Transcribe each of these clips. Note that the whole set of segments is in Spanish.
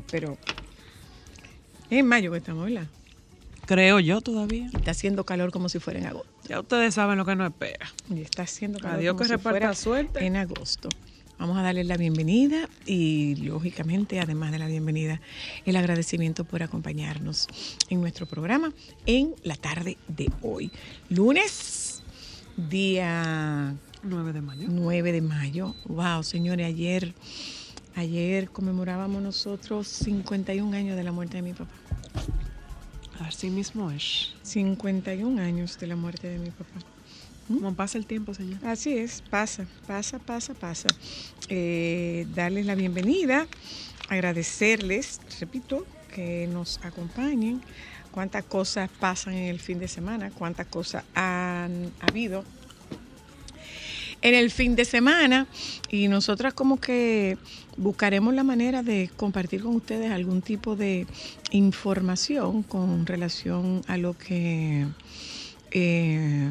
Señores, pero es en mayo que estamos, ¿verdad? Creo yo todavía. Está haciendo calor como si fuera en agosto. Ya ustedes saben lo que nos espera. Y está haciendo calor Adiós como que si reparta fuera suerte. en agosto. Vamos a darles la bienvenida y, lógicamente, además de la bienvenida, el agradecimiento por acompañarnos en nuestro programa en la tarde de hoy. Lunes, día 9 de mayo. 9 de mayo. Wow, señores, ayer, ayer conmemorábamos nosotros 51 años de la muerte de mi papá. Así mismo es. 51 años de la muerte de mi papá. Como pasa el tiempo, señor. Así es, pasa, pasa, pasa, pasa. Eh, darles la bienvenida, agradecerles, repito, que nos acompañen, cuántas cosas pasan en el fin de semana, cuántas cosas han habido en el fin de semana y nosotras como que buscaremos la manera de compartir con ustedes algún tipo de información con relación a lo que... eh,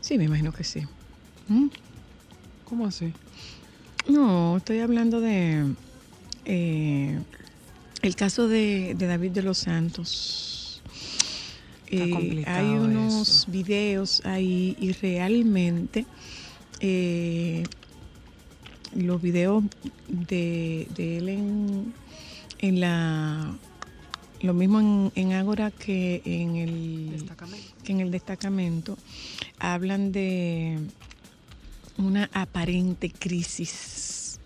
Sí, me imagino que sí. ¿Mm? ¿Cómo así? No, estoy hablando de eh, el caso de, de David de los Santos. Eh, hay unos eso. videos ahí y realmente eh, los videos de, de él en, en la lo mismo en, en Ágora que en el Destacamento. que en el destacamento hablan de una aparente crisis.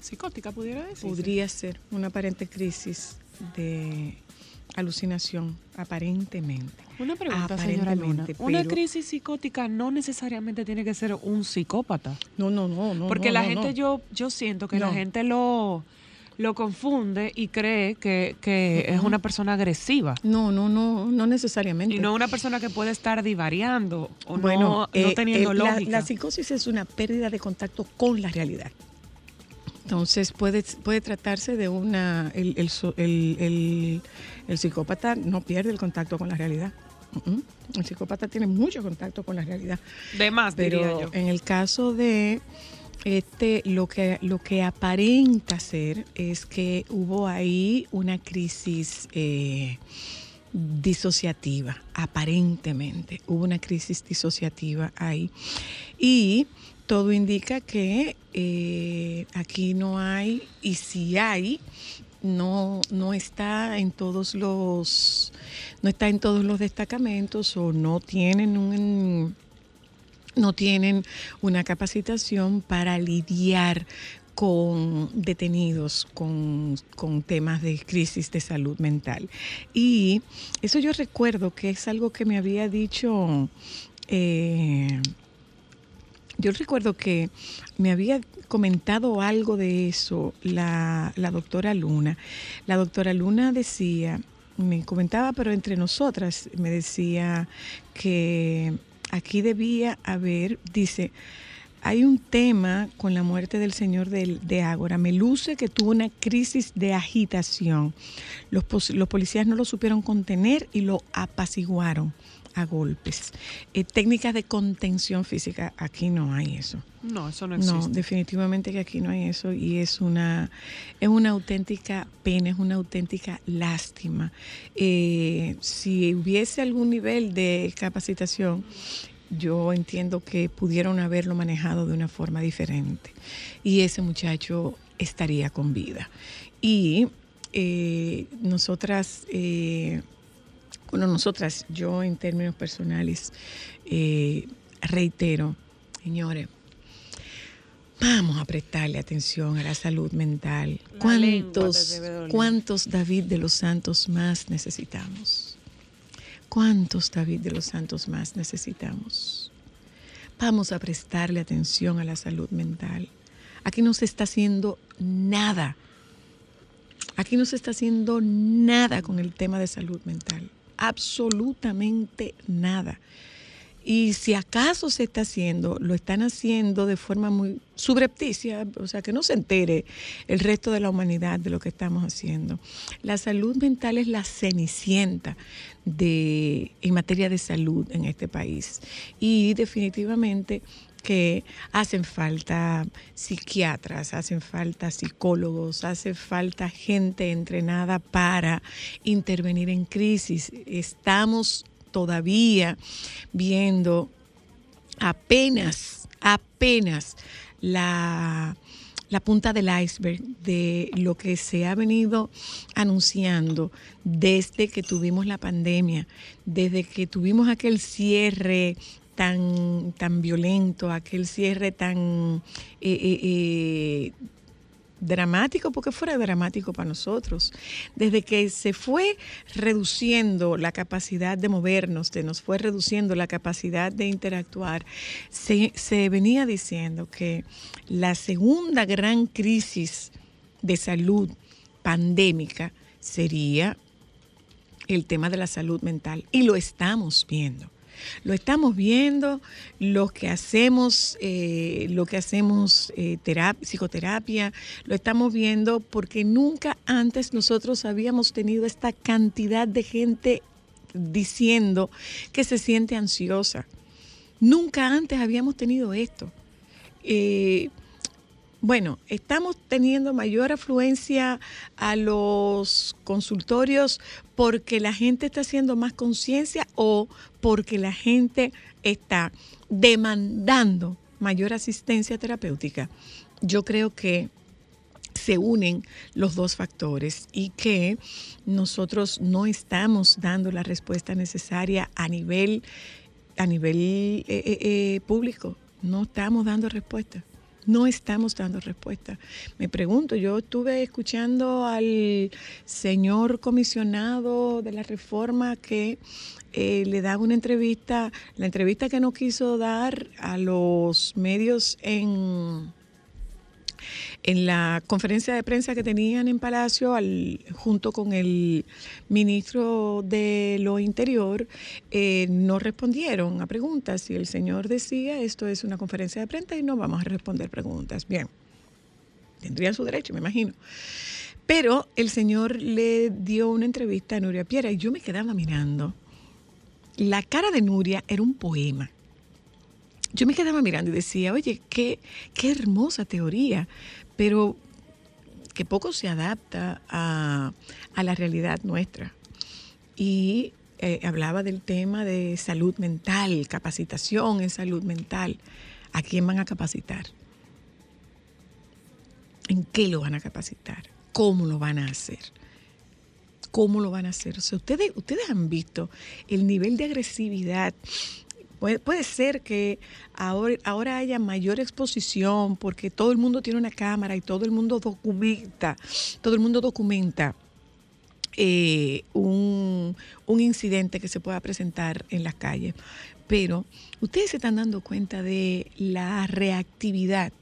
Psicótica, pudiera decir. Podría ser una aparente crisis de alucinación, aparentemente. Una pregunta, señora Luna. Aparentemente, Una crisis psicótica no necesariamente tiene que ser un psicópata. No, no, no, no. Porque no, la no, gente, no. yo yo siento que la gente lo, lo confunde y cree que, que es una persona agresiva. No, no, no, no necesariamente. Y no una persona que puede estar divariando o bueno, no, no eh, teniendo eh, la- lógica. La, psicosis es una pérdida de contacto con la realidad. Entonces puede, puede tratarse de una... El, el el- psicópata no pierde el contacto con la realidad. Mm. El psicópata tiene mucho contacto con la realidad. de más, diría Pero yo. en el caso de este, lo que, lo que aparenta ser es que hubo ahí una crisis eh, disociativa, aparentemente. Hubo una crisis disociativa ahí. Y todo indica que eh, aquí no hay, y si hay, no, no está en todos los, no está en todos los destacamentos o no tienen un no tienen una capacitación para lidiar con detenidos con, con temas de crisis de salud mental. Y eso yo recuerdo que es algo que me había dicho, eh, yo recuerdo que me había comentado algo de eso la, la doctora Luna. La doctora Luna decía, me comentaba, pero entre nosotras, me decía que aquí debía haber, dice, hay un tema con la muerte del señor de, Ágora. Me luce que tuvo una crisis de agitación. Los, los policías no lo supieron contener y lo apaciguaron. A golpes. Eh, técnicas de contención física, aquí no hay eso. No, eso no existe. No, definitivamente que aquí no hay eso y es una, es una auténtica pena, es una auténtica lástima. Eh, si hubiese algún nivel de capacitación, yo entiendo que pudieron haberlo manejado de una forma diferente y ese muchacho estaría con vida. Y eh, nosotras, eh, bueno, nosotras, yo en términos personales, eh, reitero, señores, vamos a prestarle atención a la salud mental. La ¿Cuántos, cuántos David de los Santos más necesitamos? ¿Cuántos David de los Santos más necesitamos? Vamos a prestarle atención a la salud mental. Aquí no se está haciendo nada. Aquí no se está haciendo nada con el tema de salud mental. Absolutamente nada. Y si acaso se está haciendo, lo están haciendo de forma muy subrepticia, o sea, que no se entere el resto de la humanidad de lo que estamos haciendo. La salud mental es la cenicienta de, en materia de salud en este país. Y definitivamente que hacen falta psiquiatras, hacen falta psicólogos, hace falta gente entrenada para intervenir en crisis. Estamos todavía viendo apenas, apenas la, la punta del iceberg de lo que se ha venido anunciando desde que tuvimos la pandemia, desde que tuvimos aquel cierre tan, tan violento, aquel cierre tan eh, eh, eh, dramático, porque fuera dramático para nosotros. Desde que se fue reduciendo la capacidad de movernos, se nos fue reduciendo la capacidad de interactuar, se, se venía diciendo que la segunda gran crisis de salud pandémica sería el tema de la salud mental. Y lo estamos viendo. Lo estamos viendo, los que hacemos, eh, lo que hacemos eh, terap- psicoterapia, lo estamos viendo porque nunca antes nosotros habíamos tenido esta cantidad de gente diciendo que se siente ansiosa. Nunca antes habíamos tenido esto. Eh, bueno, estamos teniendo mayor afluencia a los consultorios porque la gente está haciendo más conciencia o porque la gente está demandando mayor asistencia terapéutica. Yo creo que se unen los dos factores y que nosotros no estamos dando la respuesta necesaria a nivel a nivel eh, eh, eh, público. No estamos dando respuesta. No estamos dando respuesta. Me pregunto, yo estuve escuchando al señor comisionado de la reforma que eh, le daba una entrevista, la entrevista que no quiso dar a los medios en, en la conferencia de prensa que tenían en Palacio, al, junto con el ministro de lo Interior, eh, no respondieron a preguntas. Y el señor decía, esto es una conferencia de prensa y no vamos a responder preguntas. Bien, tendría su derecho, me imagino. Pero el señor le dio una entrevista a Nuria Piera y yo me quedaba mirando. La cara de Nuria era un poema yo me quedaba mirando y decía, oye, qué, qué hermosa teoría, pero que poco se adapta a, a la realidad nuestra. Y eh, hablaba del tema de salud mental, capacitación en salud mental. ¿A quién van a capacitar? ¿En qué lo van a capacitar? ¿Cómo lo van a hacer? ¿Cómo lo van a hacer? O sea, ustedes, ustedes han visto el nivel de agresividad Puede, ser que ahora, ahora haya mayor exposición porque todo el mundo tiene una cámara y todo el mundo documenta, todo el mundo documenta eh, un, un, incidente que se pueda presentar en las calles. Pero ustedes se están dando cuenta de la reactividad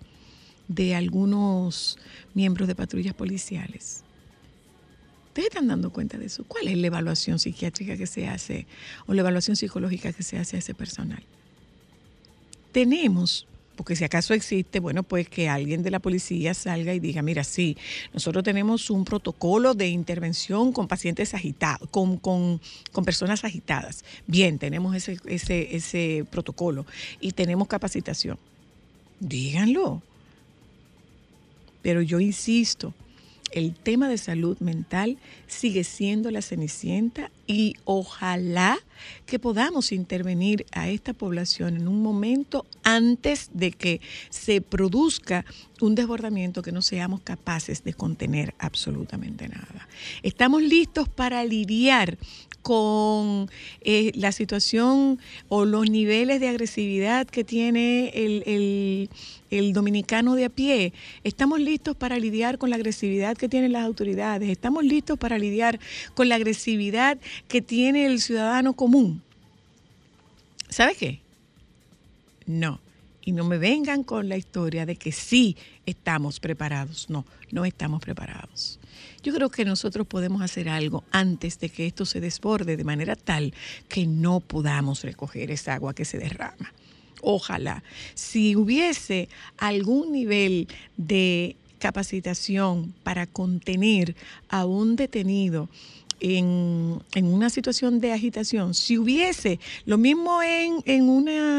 de algunos miembros de patrullas policiales. ¿Ustedes están dando cuenta de eso? ¿Cuál es la evaluación psiquiátrica que se hace o la evaluación psicológica que se hace a ese personal? Tenemos porque si acaso existe, bueno, pues que alguien de la policía salga y diga, mira, sí, nosotros tenemos un protocolo de intervención con pacientes agitados, con, con, con personas agitadas. Bien, tenemos ese, ese, ese protocolo y tenemos capacitación. Díganlo. Pero yo insisto, el tema de salud mental sigue siendo la cenicienta y ojalá que podamos intervenir a esta población en un momento antes de que se produzca un desbordamiento que no seamos capaces de contener absolutamente nada. Estamos listos para lidiar con eh, la situación o los niveles de agresividad que tiene el, el, dominicano de a pie. Estamos listos para lidiar con la agresividad que tienen las autoridades. Estamos listos para lidiar con la agresividad que tiene el ciudadano común. ¿Sabe qué? No. Y no me vengan con la historia de que sí estamos preparados. No, no estamos preparados. Yo creo que nosotros podemos hacer algo antes de que esto se desborde de manera tal que no podamos recoger esa agua que se derrama. Ojalá, si hubiese algún nivel de capacitación para contener a un detenido en, una situación de agitación, si hubiese lo mismo en un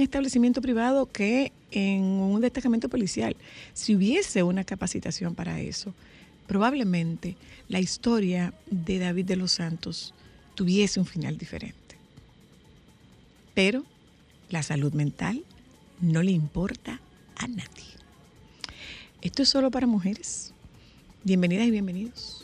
establecimiento privado que en un destacamento policial, si hubiese una capacitación para eso, probablemente la historia de David de los Santos tuviese un final diferente. Pero la salud mental no le importa a nadie. Esto es solo para mujeres. Bienvenidas y bienvenidos.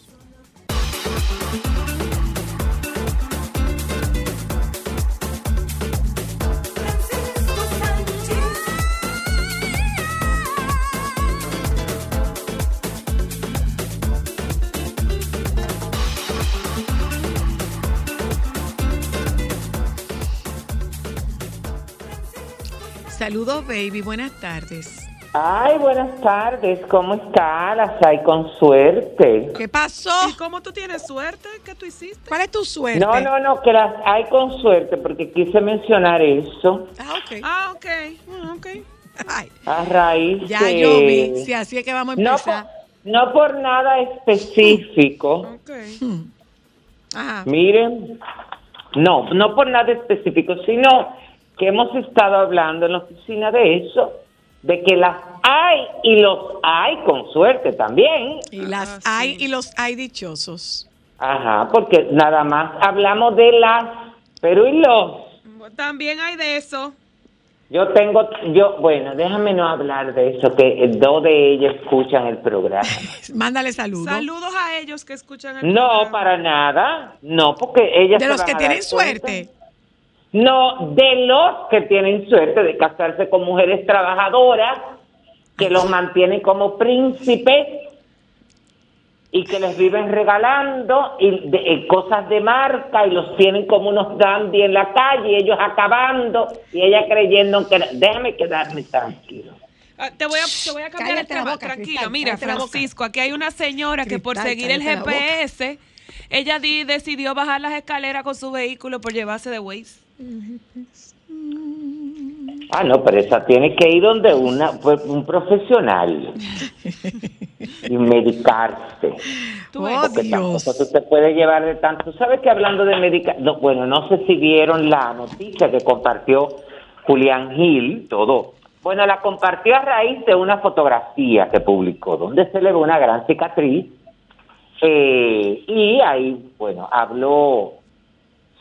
Saludos, baby. Buenas tardes. Ay, buenas tardes, ¿cómo está? Las hay con suerte. ¿Qué pasó? ¿Y cómo tú tienes suerte? ¿Qué tú hiciste? ¿Cuál es tu suerte? No, no, no, que las hay con suerte, porque quise mencionar eso Ah, ok. Ah, ok. Ah, ok. Ay, a raíz ya de... yo vi. Sí, así es que vamos a no, empezar. por, no por nada específico. Ok. Ajá. Miren, no, no por nada específico, sino que hemos estado hablando en la oficina de eso, de que las hay y los hay con suerte también. Y las Ah, hay sí. y los hay dichosos. Ajá, porque nada más hablamos de las, pero y los. También hay de eso. Yo tengo, yo, bueno, déjame no hablar de eso, que eh, dos de ellos escuchan el programa. Mándale saludos. Saludos a ellos que escuchan el No, programa. para nada, no, porque ellas De los que tienen cuenta. suerte. No, de los que tienen suerte de casarse con mujeres trabajadoras, que los mantienen como príncipes y que les viven regalando y de- eh, cosas de marca y los tienen como unos dandy en la calle, ellos acabando y ella creyendo que... Déjame quedarme tranquilo. Ah, te, voy a, te voy a cambiar Cállate el tema, boca, tranquilo. Cristal, Mira. Francisco, aquí hay una señora que por seguir el. GPS, ella di- decidió bajar las escaleras con su vehículo por llevarse de Waze. Ah, no, pero esa tiene que ir donde una, pues, un profesional y medicarse. Oh, Porque Dios. tampoco tú te puedes llevar de tanto. ¿Tú sabes que hablando de medicación? bueno, no sé si vieron la noticia que compartió Julián Gil, todo. Bueno, la compartió a raíz de una fotografía que publicó, donde se le ve una gran cicatriz. eh, y ahí, bueno, habló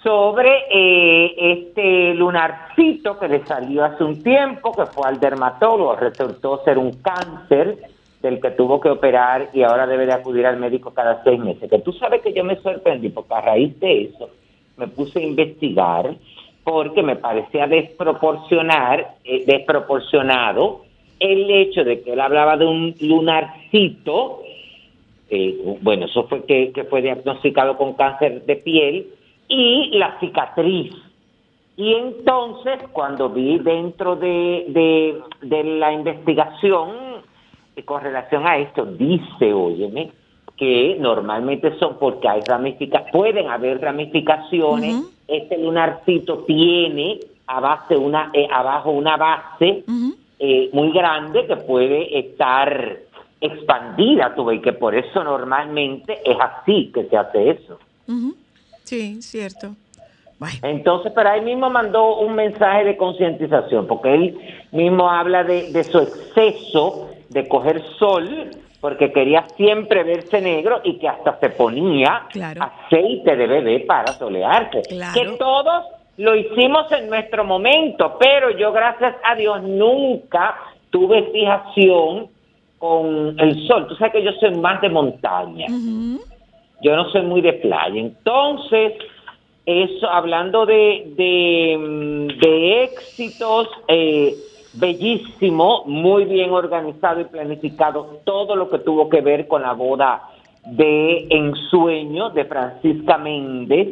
sobre eh, este lunarcito que le salió hace un tiempo, que fue al dermatólogo, resultó ser un cáncer del que tuvo que operar y ahora debe de acudir al médico cada seis meses. Que tú sabes que yo me sorprendí porque a raíz de eso me puse a investigar porque me parecía desproporcionar, eh, desproporcionado el hecho de que él hablaba de un lunarcito eh, bueno, eso fue que, que fue diagnosticado con cáncer de piel y la cicatriz. Y entonces, cuando vi dentro de, de, de la investigación eh, con relación a esto, dice, óyeme, que normalmente son porque hay ramificaciones, pueden haber ramificaciones, este lunarcito tiene a base una, eh, abajo una base eh, muy grande que puede estar expandida, tú ves, y que por eso normalmente es así que se hace eso. Ujú. Sí, cierto. Bueno, Entonces, pero ahí mismo mandó un mensaje de concientización, porque él mismo habla de, de su exceso de coger sol, porque quería siempre verse negro y que hasta se ponía Claro. aceite de bebé para solearse. Claro. Que todos lo hicimos en nuestro momento, pero yo, gracias a Dios, nunca tuve fijación con el sol. Tú sabes que yo soy más de montaña. ujú. Yo no soy muy de playa. Entonces, eso, hablando de, mm, de éxitos, eh, bellísimo, muy bien organizado y planificado todo lo que tuvo que ver con la boda de ensueño de Francisca Méndez,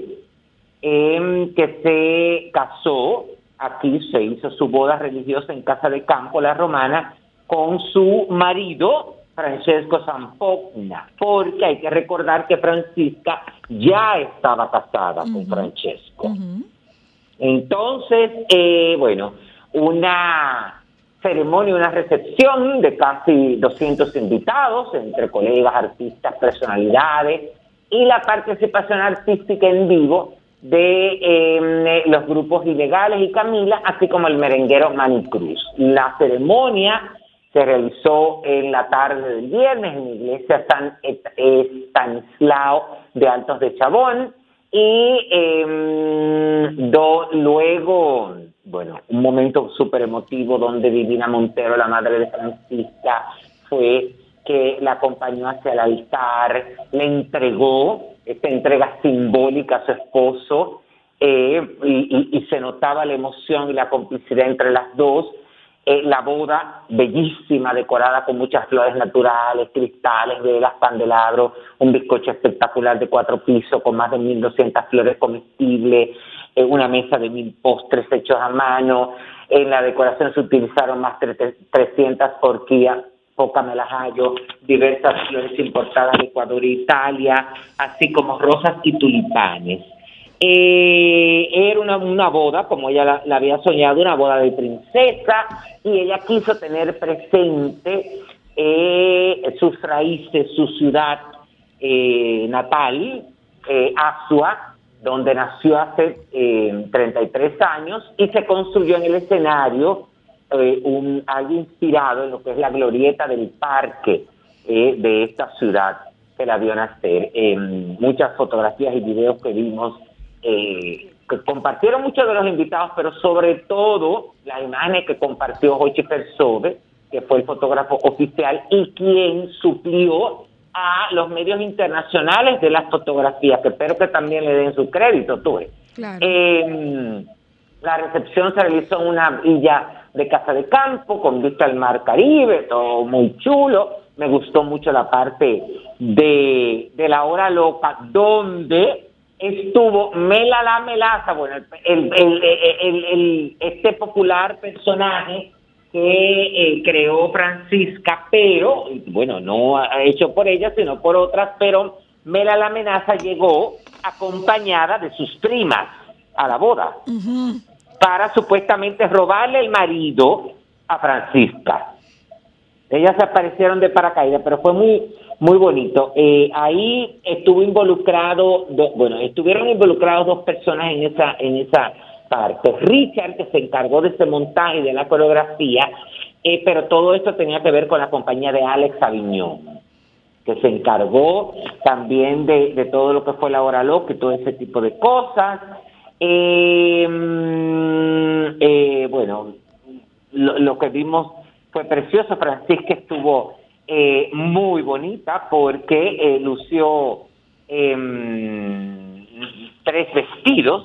em, que se casó, aquí se hizo su boda religiosa en Casa de Campo, la romana, con su marido, Francesco Zampogna, porque hay que recordar que Francisca ya estaba casada con Francesco. Entonces, eh, bueno, una ceremonia, una recepción de casi 200 invitados, entre colegas, artistas, personalidades, y la participación artística en vivo de eh, los grupos ilegales y Camila, así como el merenguero Manny Cruz. La ceremonia se realizó en la tarde del viernes en la iglesia San Estanislao de Altos de Chabón y eh, do- luego, bueno, un momento súper emotivo donde Divina Montero, la madre de Francisca, fue que la acompañó hacia el altar, le entregó esta entrega simbólica a su esposo eh, y- y se notaba la emoción y la complicidad entre las dos. La boda bellísima, decorada con muchas flores naturales, cristales, velas, candelabros, un bizcocho espectacular de cuatro pisos con más de 1.200 flores comestibles, eh, una mesa de mil postres hechos a mano. En la decoración se utilizaron más de tre- 300 orquídeas, poca me diversas flores importadas de Ecuador e Italia, así como rosas y tulipanes. Eh, era una, una boda, como ella la, había soñado, una boda de princesa, y ella quiso tener presente eh, sus raíces, su ciudad eh, natal, eh, Asua, donde nació hace eh, 33 años, y se construyó en el escenario eh, un, algo inspirado en lo que es la glorieta del parque eh, de esta ciudad que la vio nacer. Eh, muchas fotografías y videos que vimos eh, que compartieron muchos de los invitados, pero sobre todo las imágenes que compartió Jochi Persove, que fue el fotógrafo oficial y quien suplió a los medios internacionales de las fotografías, que espero que también le den su crédito, tú. Claro. Eh, la recepción se realizó en una villa de casa de campo con vista al mar Caribe, todo muy chulo. Me gustó mucho la parte de, de la hora loca, donde estuvo Mela la Melaza, bueno, el, el- el- este popular personaje que eh, creó Francisca, pero, bueno, no ha hecho por ella, sino por otras, pero Mela la Amenaza llegó acompañada de sus primas a la boda para supuestamente robarle el marido a Francisca. Ellas aparecieron de paracaídas, pero fue muy muy bonito. Eh, ahí estuvo involucrado, do- bueno, estuvieron involucrados dos personas en esa en esa parte. Richard, que se encargó de ese montaje y de la coreografía, eh, pero todo esto tenía que ver con la compañía de Alex Aviñón que se encargó también de, de todo lo que fue la hora loca y todo ese tipo de cosas. Eh, mm, eh, bueno, lo, lo que vimos fue precioso. Francisca estuvo eh, muy bonita porque eh, lució em, tres vestidos.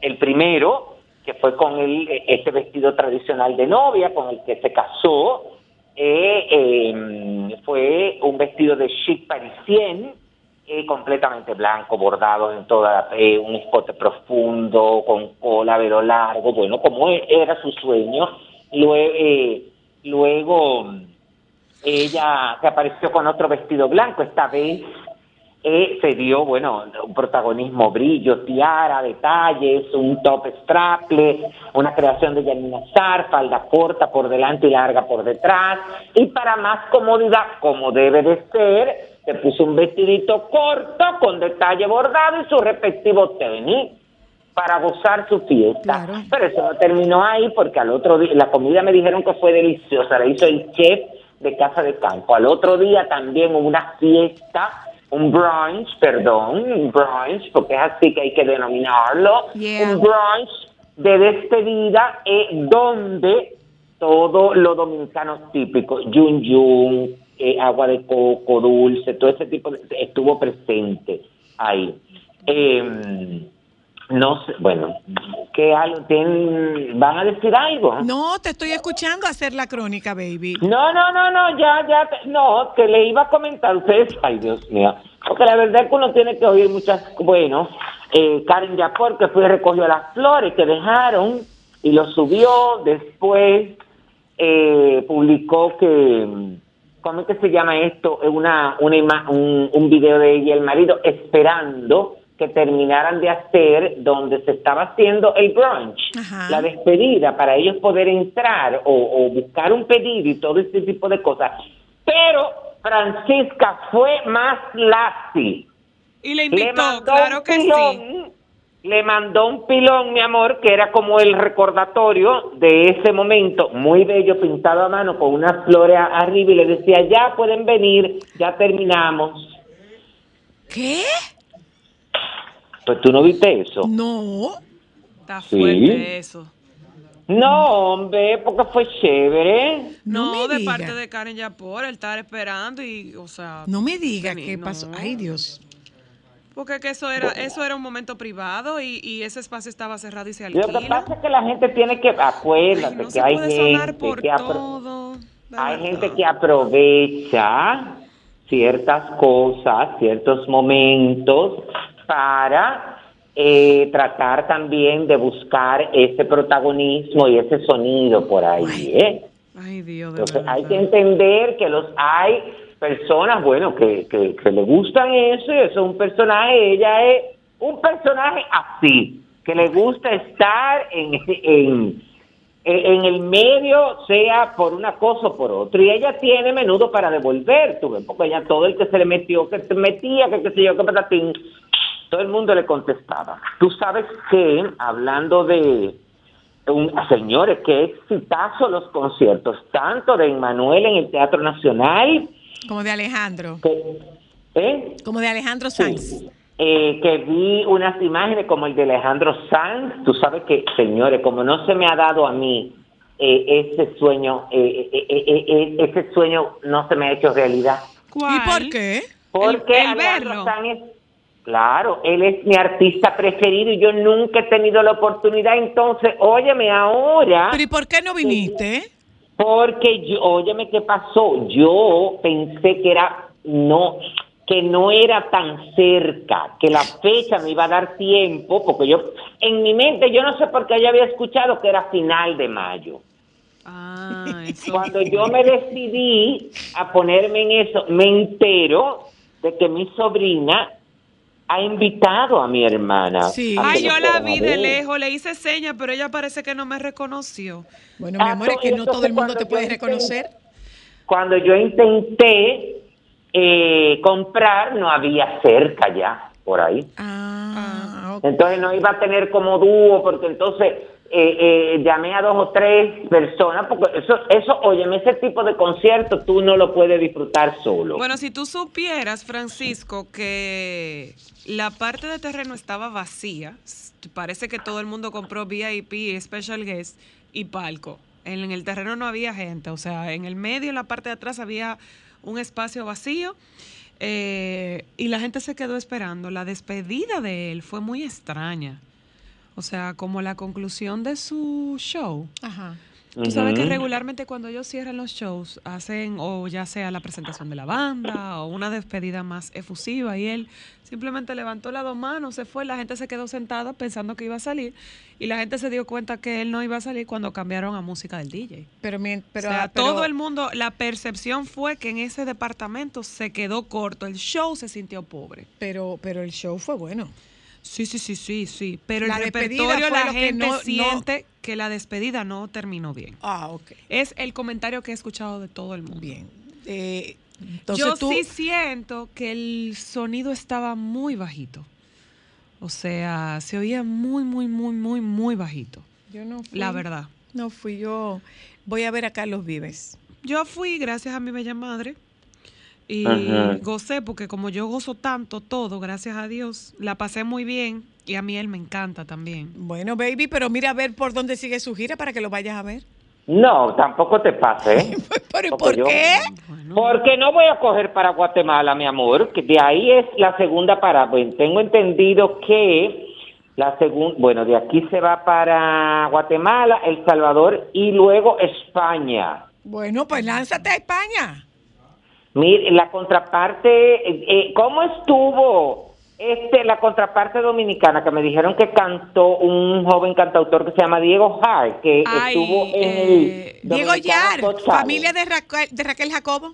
El primero, que fue con el, este vestido tradicional de novia con el que se casó, eh, eh, fue un vestido de chic parisien, eh, completamente blanco, bordado en toda, eh, un escote profundo, con cola, velo largo, bueno, como e- era su sueño. Luego, luego ella se apareció con otro vestido blanco, esta vez eh, se dio, bueno, un protagonismo, brillo, tiara, detalles, un top straple, una creación de Janina Sar, falda corta por delante y larga por detrás, y para más comodidad, como debe de ser, se puso un vestidito corto con detalle bordado y su respectivo tenis para gozar su fiesta. Claro. Pero eso no terminó ahí porque al otro día, la comida me dijeron que fue deliciosa, la hizo el chef de Casa de Campo. Al otro día también hubo una fiesta, un brunch, perdón, un brunch, porque es así que hay que denominarlo, Yeah. un brunch de despedida eh, donde todo lo dominicano típico, yun yun, eh, agua de coco, dulce, todo ese tipo de, estuvo presente ahí. Eh, no sé, bueno, ¿qué algo van a decir algo? No, te estoy escuchando hacer la crónica, baby. No, no, no, no, ya, ya, no, que le iba a comentar ustedes, ay Dios mío, porque la verdad es que uno tiene que oír muchas, bueno, eh, Karen Yapor que fue y recogió las flores que dejaron y lo subió, después eh, publicó que, ¿cómo es que se llama esto? Una, una ima- un, un video de ella y el marido esperando que terminaran de hacer donde se estaba haciendo el brunch, Ajá. la despedida, para ellos poder entrar o, o buscar un pedido y todo ese tipo de cosas. Pero Francisca fue más lassi. Y le invitó, claro que sí. Le mandó un pilón, mi amor, que era como el recordatorio de ese momento, muy bello, pintado a mano, con unas flores arriba, y le decía, ya pueden venir, ya terminamos. ¿Qué? Pues tú no viste eso. No. Está Sí. fuerte eso. No, hombre, porque fue chévere. No, de diga. parte de Karen Yapor, el estar esperando y, o sea, No me diga qué no. pasó. Ay, Dios. porque que eso era, eso era un momento privado y, y ese espacio estaba cerrado y se Lo que alquila. pasa es que la gente tiene que, acuérdate Ay, no que hay gente por que apro- todo. Hay gente que aprovecha ciertas cosas, ciertos momentos para eh, tratar también de buscar ese protagonismo y ese sonido por ahí. ¿eh? Ay, Dios, de Entonces hay que entender que los hay personas, bueno, que, que, que le gustan eso, y eso es un personaje, ella es un personaje así, que le gusta estar en, en, en el medio, sea por una cosa o por otra, y ella tiene menudo para devolver, tú ves, porque ella todo el que se le metió, que se metía, que qué sé yo, que patatín, todo el mundo le contestaba. Tú sabes que, hablando de, un, señores, qué exitazo los conciertos, tanto de Emmanuel en el Teatro Nacional, Como de Alejandro. que, ¿eh? Como de Alejandro Sanz. Eh, que vi unas imágenes como el de Alejandro Sanz, tú sabes que, señores, como no se me ha dado a mí eh, ese sueño, eh, eh, eh, eh, eh, ese sueño no se me ha hecho realidad. ¿Cuál? ¿Y por qué? Porque el Alejandro verlo. Sanz es, claro, él es mi artista preferido y yo nunca he tenido la oportunidad, entonces, óyeme ahora. ¿Pero y por qué no viniste? Porque yo, óyeme qué pasó, yo pensé que era no que no era tan cerca, que la fecha me iba a dar tiempo, porque yo en mi mente yo no sé por qué yo había escuchado que era final de mayo. Ah, eso. Cuando yo me decidí a ponerme en eso, me entero de que mi sobrina ha invitado a mi hermana. Sí. Ay, yo la vi de lejos, le hice señas, pero ella parece que no me reconoció. Bueno, mi amor, es que no todo el mundo te puede reconocer. Cuando yo intenté eh, comprar, no había cerca ya, por ahí. Ah, ok. Entonces no iba a tener como dúo, porque entonces eh, eh, llamé a dos o tres personas, porque eso, eso, óyeme, ese tipo de concierto tú no lo puedes disfrutar solo. Bueno, si tú supieras, Francisco, que la parte de terreno estaba vacía, parece que todo el mundo compró VIP, Special Guest y palco. En, en el terreno no había gente, o sea, en el medio, en la parte de atrás había un espacio vacío eh, y la gente se quedó esperando. La despedida de él fue muy extraña. O sea, como la conclusión de su show. Ajá. Tú sabes que regularmente cuando ellos cierran los shows, hacen o ya sea la presentación de la banda o una despedida más efusiva y él simplemente levantó las dos manos, se fue, la gente se quedó sentada pensando que iba a salir y la gente se dio cuenta que él no iba a salir cuando cambiaron a música del DJ. Pero, pero, o sea, ah, pero- todo el mundo, la percepción fue que en ese departamento se quedó corto, el show se sintió pobre. pero, pero el show fue bueno. Sí, sí, sí, sí, sí. Pero La el repertorio, la gente no- no- siente que la despedida no terminó bien. Ah, ok. Es el comentario que he escuchado de todo el mundo. Bien. Eh, entonces Yo tú, sí siento que el sonido estaba muy bajito. O sea, se oía muy, muy, muy, muy, muy bajito. Yo no fui. La verdad. No fui yo. Voy a ver a Carlos Vives. Yo fui gracias a mi bella madre y Ajá. gocé porque como yo gozo tanto todo, gracias a Dios, la pasé muy bien y a mí él me encanta también. Bueno, baby, pero mira a ver por dónde sigue su gira para que lo vayas a ver. No, tampoco te pases. ¿eh? ¿Pero y Como por yo. qué? Porque no voy a coger para Guatemala, mi amor, que de ahí es la segunda parada. Bueno, tengo entendido que la segunda, bueno, de aquí se va para Guatemala, El Salvador y luego España. Bueno, pues lánzate a España. Mire, la contraparte, eh, eh, ¿cómo estuvo este la contraparte dominicana que me dijeron que cantó un joven cantautor que se llama Diego Hart, que Ay, estuvo en eh, el Diego Dominicana Yar, familia de Raquel, de Raquel Jacobo.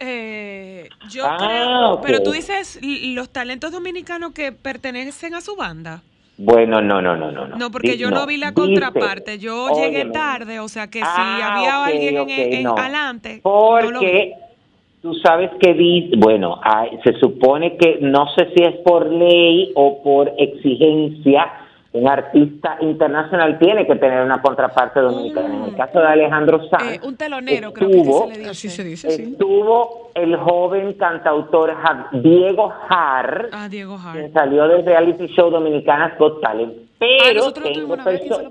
eh, yo Ah, creo, pero tú dices los talentos dominicanos que pertenecen a su banda. Bueno, no, no, no, no. No, porque yo no, vi la dice, contraparte. Yo llegué óyeme. tarde, o sea que si Ah, había alguien en- en, no. adelante. no lo vi. Tú sabes que dice, bueno, hay- se supone que no sé si es por ley o por exigencia, un artista internacional tiene que tener una contraparte dominicana. En el caso de Alejandro Sanz, Eh, un telonero, creo que estuvo- se le dice. Así se dice, sí. estuvo el joven cantautor Diego Har, Ah, Diego quien Hart. salió del reality show Dominicanas Got Talent. Ah, Pero tengo perso-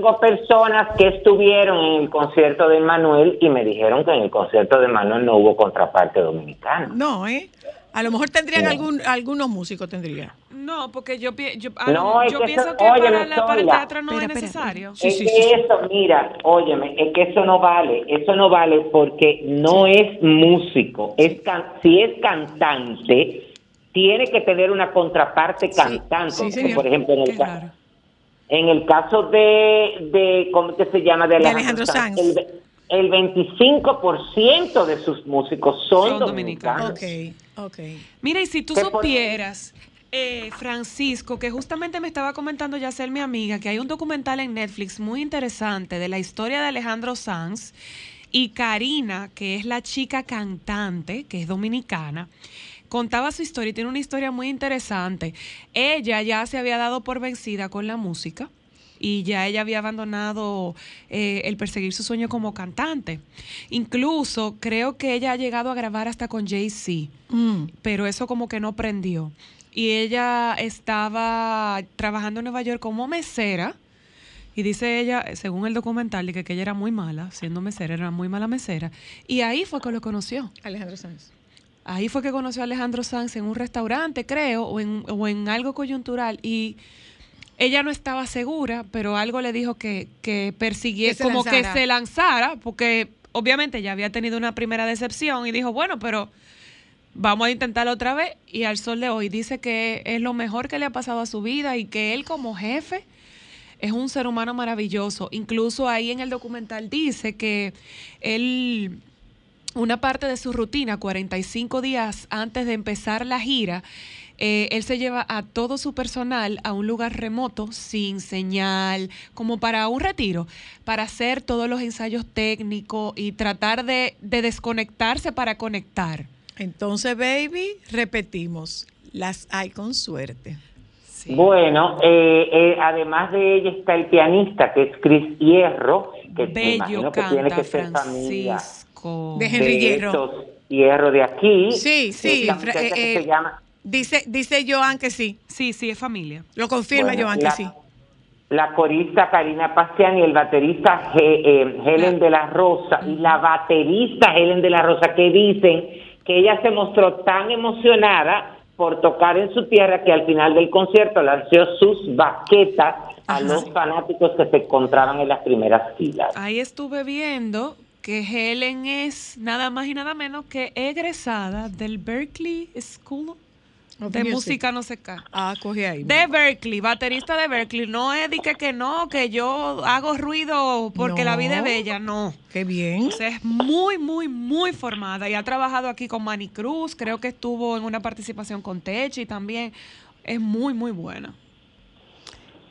para personas que estuvieron en el concierto de Manuel y me dijeron que en el concierto de Manuel no hubo contraparte dominicana. No, ¿eh? A lo mejor tendrían No. algún, algunos músicos tendrían. No, porque yo, yo, ah, No, es yo que pienso eso- que óyeme, para, la- para el teatro no Espera, es espera. necesario. Sí, es sí, que sí, sí. eso, mira, óyeme, es que eso no vale, eso no vale porque no es músico, es can- si es cantante, tiene que tener una contraparte cantante. sí. Por ejemplo, en el, ca- raro. en el caso de, de ¿cómo que se llama? De Alejandro Alejandro, Sanz, Sanz. el, el 25% de sus músicos son, Son dominicanos. dominicanos. Ok, ok. Mira, y si tú supieras, eh, Francisco, que justamente me estaba comentando ya ser mi amiga, que hay un documental en Netflix muy interesante de la historia de Alejandro Sanz y Karina, que es la chica cantante, que es dominicana. Contaba su historia y tiene una historia muy interesante. Ella ya se había dado por vencida con la música y ya ella había abandonado eh, el perseguir su sueño como cantante. Incluso creo que ella ha llegado a grabar hasta con Jay-Z Mm. pero eso como que no prendió. Y ella estaba trabajando en Nueva York como mesera. Y dice ella, según el documental, que, que ella era muy mala, siendo mesera, era muy mala mesera. Y ahí fue que lo conoció. Alejandro Sanz. Ahí fue que conoció a Alejandro Sanz en un restaurante, creo, o en, o en algo coyuntural. Y ella no estaba segura, pero algo le dijo que, que persiguiera, como lanzara. que se lanzara, porque obviamente ya había tenido una primera decepción y dijo, bueno, pero vamos a intentarlo otra vez. Y al sol de hoy dice que es lo mejor que le ha pasado a su vida y que él como jefe es un ser humano maravilloso. Incluso ahí en el documental dice que él, una parte de su rutina, 45 días antes de empezar la gira, eh, él se lleva a todo su personal a un lugar remoto, sin señal, como para un retiro, para hacer todos los ensayos técnicos y tratar de, de desconectarse para conectar. Entonces, baby, repetimos. Las hay con suerte. Sí. Bueno, eh, eh, además de ella está el pianista que es Chris Hierro, que me Bello imagino que tiene canta que ser familia De Henry de Hierro. estos Hierro de aquí. Sí, sí, muchacha eh, que eh, se llama Dice, dice Joan que sí. Sí, sí, es familia. Lo confirma Bueno, Joan que la- sí. la corista Karina Pacián y el baterista He- eh, Helen de la Rosa y la baterista Helen de la Rosa que dicen que ella se mostró tan emocionada por tocar en su tierra que al final del concierto lanzó sus baquetas a Ajá. los fanáticos que se encontraban en las primeras filas. Ahí estuve viendo que Helen es nada más y nada menos que egresada del Berkeley School Of de Music. música no sé qué. Ah, coge ahí. De Berkeley, baterista de Berkeley. No es de que, que no, que yo hago ruido porque la vida es bella, no. Qué bien. O sea, es muy, muy, muy formada y ha trabajado aquí con Manny Cruz. Creo que estuvo en una participación con Techi también. Es muy, muy buena.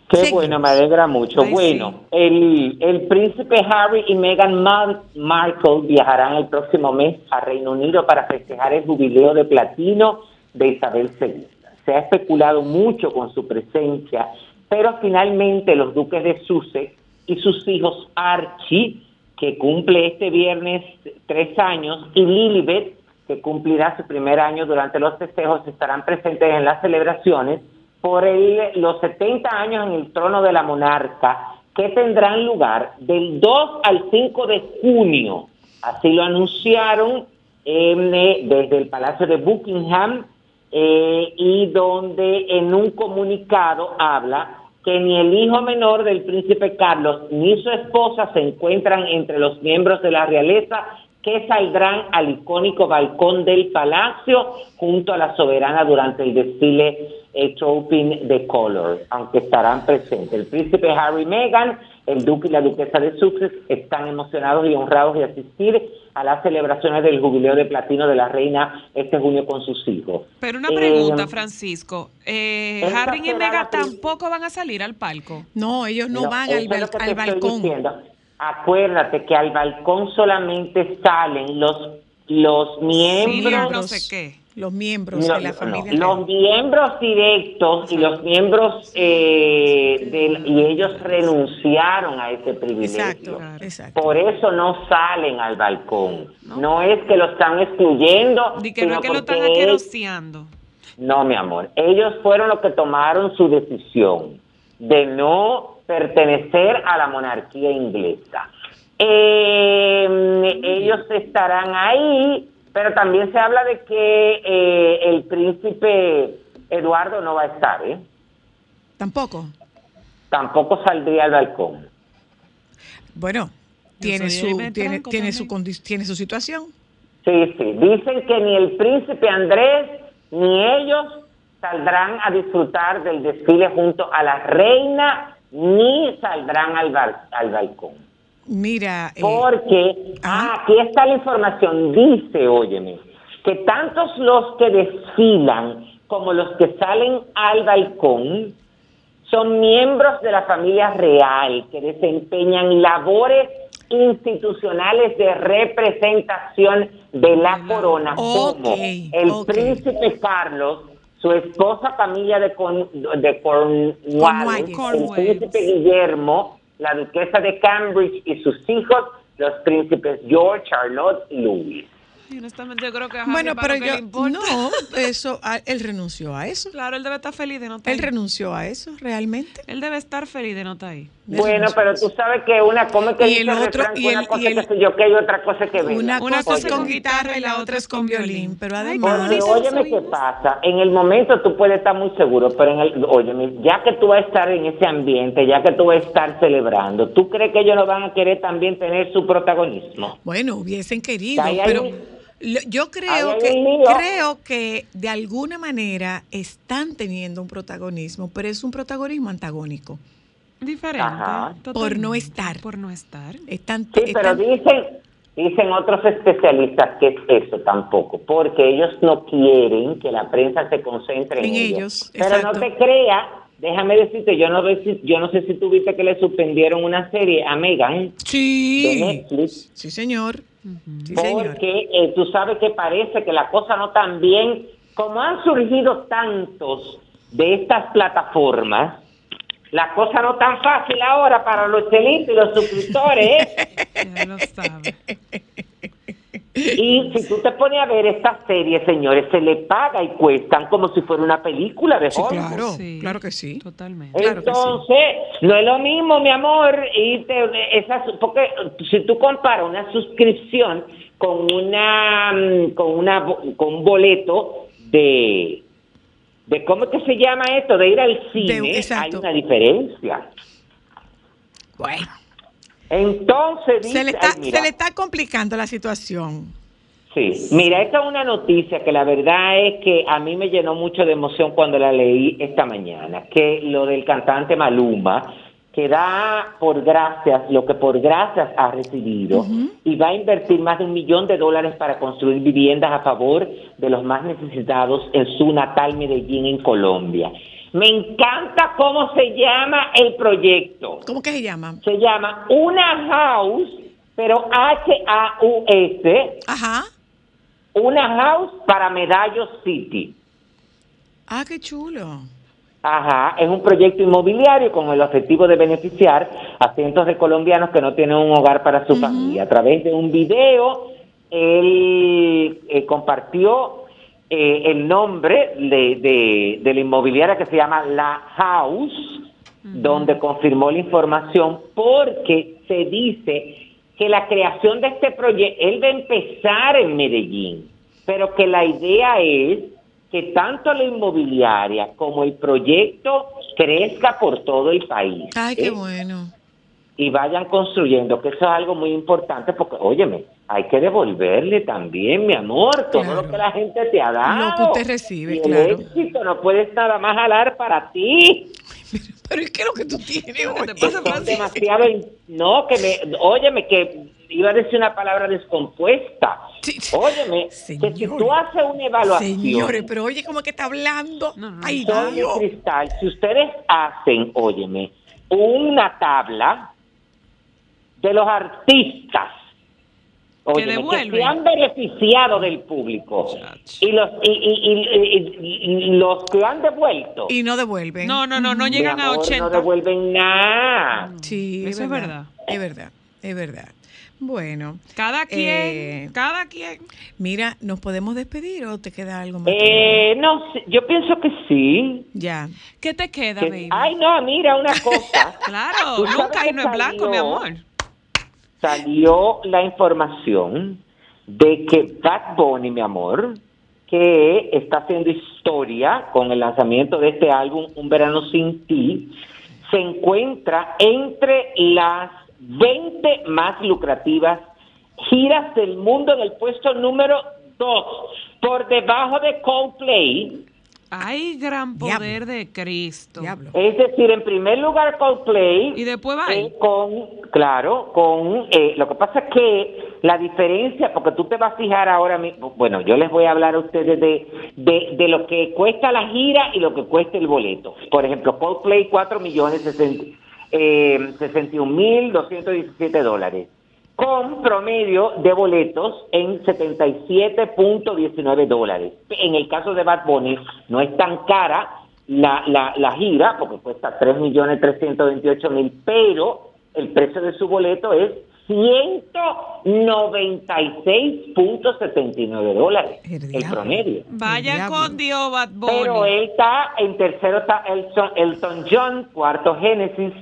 Qué bueno, me alegra mucho. Ay, bueno, sí. el, el príncipe Harry y Meghan Mar- Markle viajarán el próximo mes a Reino Unido para festejar el jubileo de platino de Isabel II. Se ha especulado mucho con su presencia, pero finalmente los duques de Sussex y sus hijos Archie, que cumple este viernes tres años, y Lilibet, que cumplirá su primer año durante los festejos, estarán presentes en las celebraciones por el- los 70 años en el trono de la monarca que tendrán lugar del 2 al 5 de junio. Así lo anunciaron em, eh, desde el Palacio de Buckingham eh, y donde en un comunicado habla que ni el hijo menor del príncipe Carlos ni su esposa se encuentran entre los miembros de la realeza que saldrán al icónico balcón del palacio junto a la soberana durante el desfile eh, Trooping the Color, aunque estarán presentes. El príncipe Harry y Meghan, el duque y la duquesa de Sussex están emocionados y honrados de asistir a las celebraciones del jubileo de platino de la reina este junio con sus hijos. Pero una Eh, pregunta, Francisco. Eh, Harry y Meghan tampoco van a salir al palco. No, ellos no, van eso al, bal- al balcón. diciendo. Acuérdate que al balcón solamente salen los los Sí, miembros sé qué. Los miembros No, de la familia. no. Los miembros directos y los miembros eh, del- y ellos renunciaron a ese privilegio. Exacto, Claro. exacto. Por eso no salen al balcón. No, es que lo están excluyendo. Di que no sino es que lo están aqueroseando. no, mi amor. Ellos fueron los que tomaron su decisión de no pertenecer a la monarquía inglesa. Eh, ellos estarán ahí, pero también se habla de que eh, el príncipe Eduardo no va a estar, ¿eh? Tampoco. Tampoco saldría al balcón. Bueno, tiene su, tiene, tiene, su tiene su situación. Sí, sí. Dicen que ni el príncipe Andrés ni ellos saldrán a disfrutar del desfile junto a la reina, ni saldrán al, bal- al balcón. Mira, eh, Porque, ah, aquí está la información, dice, óyeme, que tantos los que desfilan como los que salen al balcón son miembros de la familia real que desempeñan labores institucionales de representación de la corona, Ok, como el príncipe Carlos, su esposa Camila de, Con- de Cornwallis. el príncipe Guillermo, la duquesa de Cambridge y sus hijos, los príncipes George, Charlotte y Louis. Honestamente yo creo que bueno, pero yo le no, eso a- él renunció a eso. Claro, él debe estar feliz de no estar Él ahí. renunció a eso realmente. Él debe estar feliz de no estar ahí. Bueno, pero tú sabes que una come que Y el otro- y el- una cosa y el- que yo que y otra cosa que venga. Una, Una cosa es con guitarra y la otra es con violín, pero además dicen óyeme qué pasa, en el momento tú puedes estar muy seguro, pero en el, óyeme, ya que tú vas a estar en ese ambiente, ya que tú vas a estar celebrando, ¿tú crees que ellos no van a querer también tener su protagonismo? Bueno, hubiesen querido, Ahí pero yo creo que creo que de alguna manera están teniendo un protagonismo, pero es un protagonismo antagónico. Diferente. Ajá. Por no estar. Por no estar. Están, Sí, pero dicen, dicen otros especialistas que es eso tampoco, porque ellos no quieren que la prensa se concentre en, En ellos. ellos, Pero no te creas, déjame decirte, yo no, yo no sé si tuviste que le suspendieron una serie a Megan de sí, Netflix. sí señor, sí señor. porque eh, tú sabes que parece que la cosa no tan bien, como han surgido tantos de estas plataformas, la cosa no tan fácil ahora para los chelitos y los suscriptores. ¿eh? Ya lo sabe. Y si tú te pones a ver esta serie, señores, se le paga y cuestan como si fuera una película de Sí, Hollywood. claro, Sí. claro que sí. Totalmente. Claro que sí. Entonces, no es lo mismo, mi amor, y te- esa, porque si tú comparas una suscripción con una mm, con una bo- con un boleto de de cómo que se llama esto, de ir al cine, hay una diferencia. Bueno, Entonces dice, se le, está, ay, se le está complicando la situación. Sí, mira, esta es una noticia que la verdad es que a mí me llenó mucho de emoción cuando la leí esta mañana, que lo del cantante Maluma, que da por gracias lo que por gracias ha recibido y va a invertir más de un millón de dólares para construir viviendas a favor de los más necesitados en su natal Medellín, en Colombia. Me encanta cómo se llama el proyecto. ¿Cómo que se llama? Se llama Una House, pero H-A-U-S, Ajá. una house para Medallo City. Ah, qué chulo. Ajá, es un proyecto inmobiliario con el objetivo de beneficiar a cientos de colombianos que no tienen un hogar para su familia. A través de un video, él eh, compartió eh, el nombre de, de, de la inmobiliaria que se llama La House, donde confirmó la información porque se dice que la creación de este proyecto, él va a empezar en Medellín, pero que la idea es que tanto la inmobiliaria como el proyecto crezca por todo el país. Ay, qué ¿eh? bueno. Y vayan construyendo, que eso es algo muy importante porque, óyeme, hay que devolverle también, mi amor, todo Claro. lo que la gente te ha dado. Lo que usted recibe, Y claro. El éxito no puedes nada más jalar para ti. Pero ¿y qué es lo que tú tienes te pasa, Francisco? demasiado, no, que me, óyeme, que iba a decir una palabra descompuesta. Sí. Óyeme, que si tú haces una evaluación, Señores, pero oye, ¿cómo que está hablando? No, no, Ay, Dios. cristal, si ustedes hacen, óyeme, una tabla de los artistas óyeme, que se han beneficiado del público y los y, y- y- y- y los que han devuelto Y no devuelven. No, no, no, no llegan a amor, 80. no devuelven nada Sí, Eso es verdad. Es verdad, es verdad. Bueno, Cada quien, Eh, cada quien. mira, ¿nos podemos despedir o te queda algo más? eh, no yo pienso que sí Ya. ¿Qué te queda, que- baby? ay no mira una cosa Claro, ¿Tú sabes nunca y no es blanco, mi amor. Salió la información de que Bad Bunny, mi amor, que está haciendo historia con el lanzamiento de este álbum Un Verano Sin Ti, se encuentra entre las 20 más lucrativas giras del mundo en el puesto número 2, por debajo de Coldplay. Ay, gran Diablo. poder de Cristo. Diablo. Es decir, en primer lugar Coldplay. Y después va eh, con, claro, con, eh, lo que pasa es que la diferencia, porque tú te vas a fijar ahora mismo, bueno, yo les voy a hablar a ustedes de, de, de lo que cuesta la gira y lo que cuesta el boleto. Por ejemplo, Coldplay, 4 millones eh, 61 mil 217 dólares con promedio de boletos en 77.19 dólares. En el caso de Bad Bunny no es tan cara la, la, la gira, porque cuesta 3.328.000, pero el precio de su boleto es 196.79 dólares, El promedio. Vaya con Dios, Bad Bunny. Pero él está en tercero está Elton, Elton John, cuarto Genesis,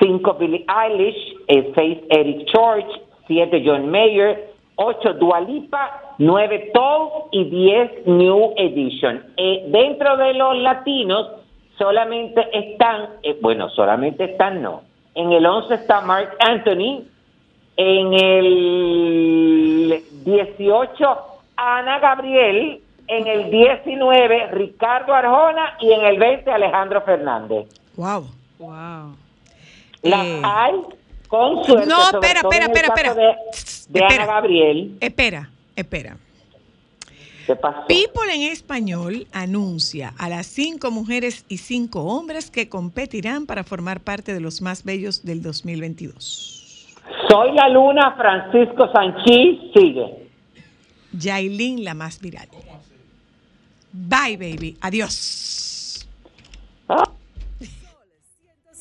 cinco Billie Eilish, eh, seis Eric George, siete John Mayer, ocho Dua Lipa, nueve Toll y diez New Edition. Eh, dentro de los latinos solamente están, eh, bueno, solamente están no. En el 11 está Mark Anthony, en el 18 Ana Gabriel, en el 19 Ricardo Arjona y en el 20 Alejandro Fernández. Wow. Wow. Las Eh. hay con suerte. No, espera, espera, espera, espera. De, de Espera. Ana Gabriel. Espera, espera. ¿Qué pasó? People en español anuncia a las cinco mujeres y cinco hombres que competirán para formar parte de los más bellos del 2022. Soy la luna, Francisco Sanchís, sigue. Yailin, la más viral. Bye, baby. Adiós. Ah.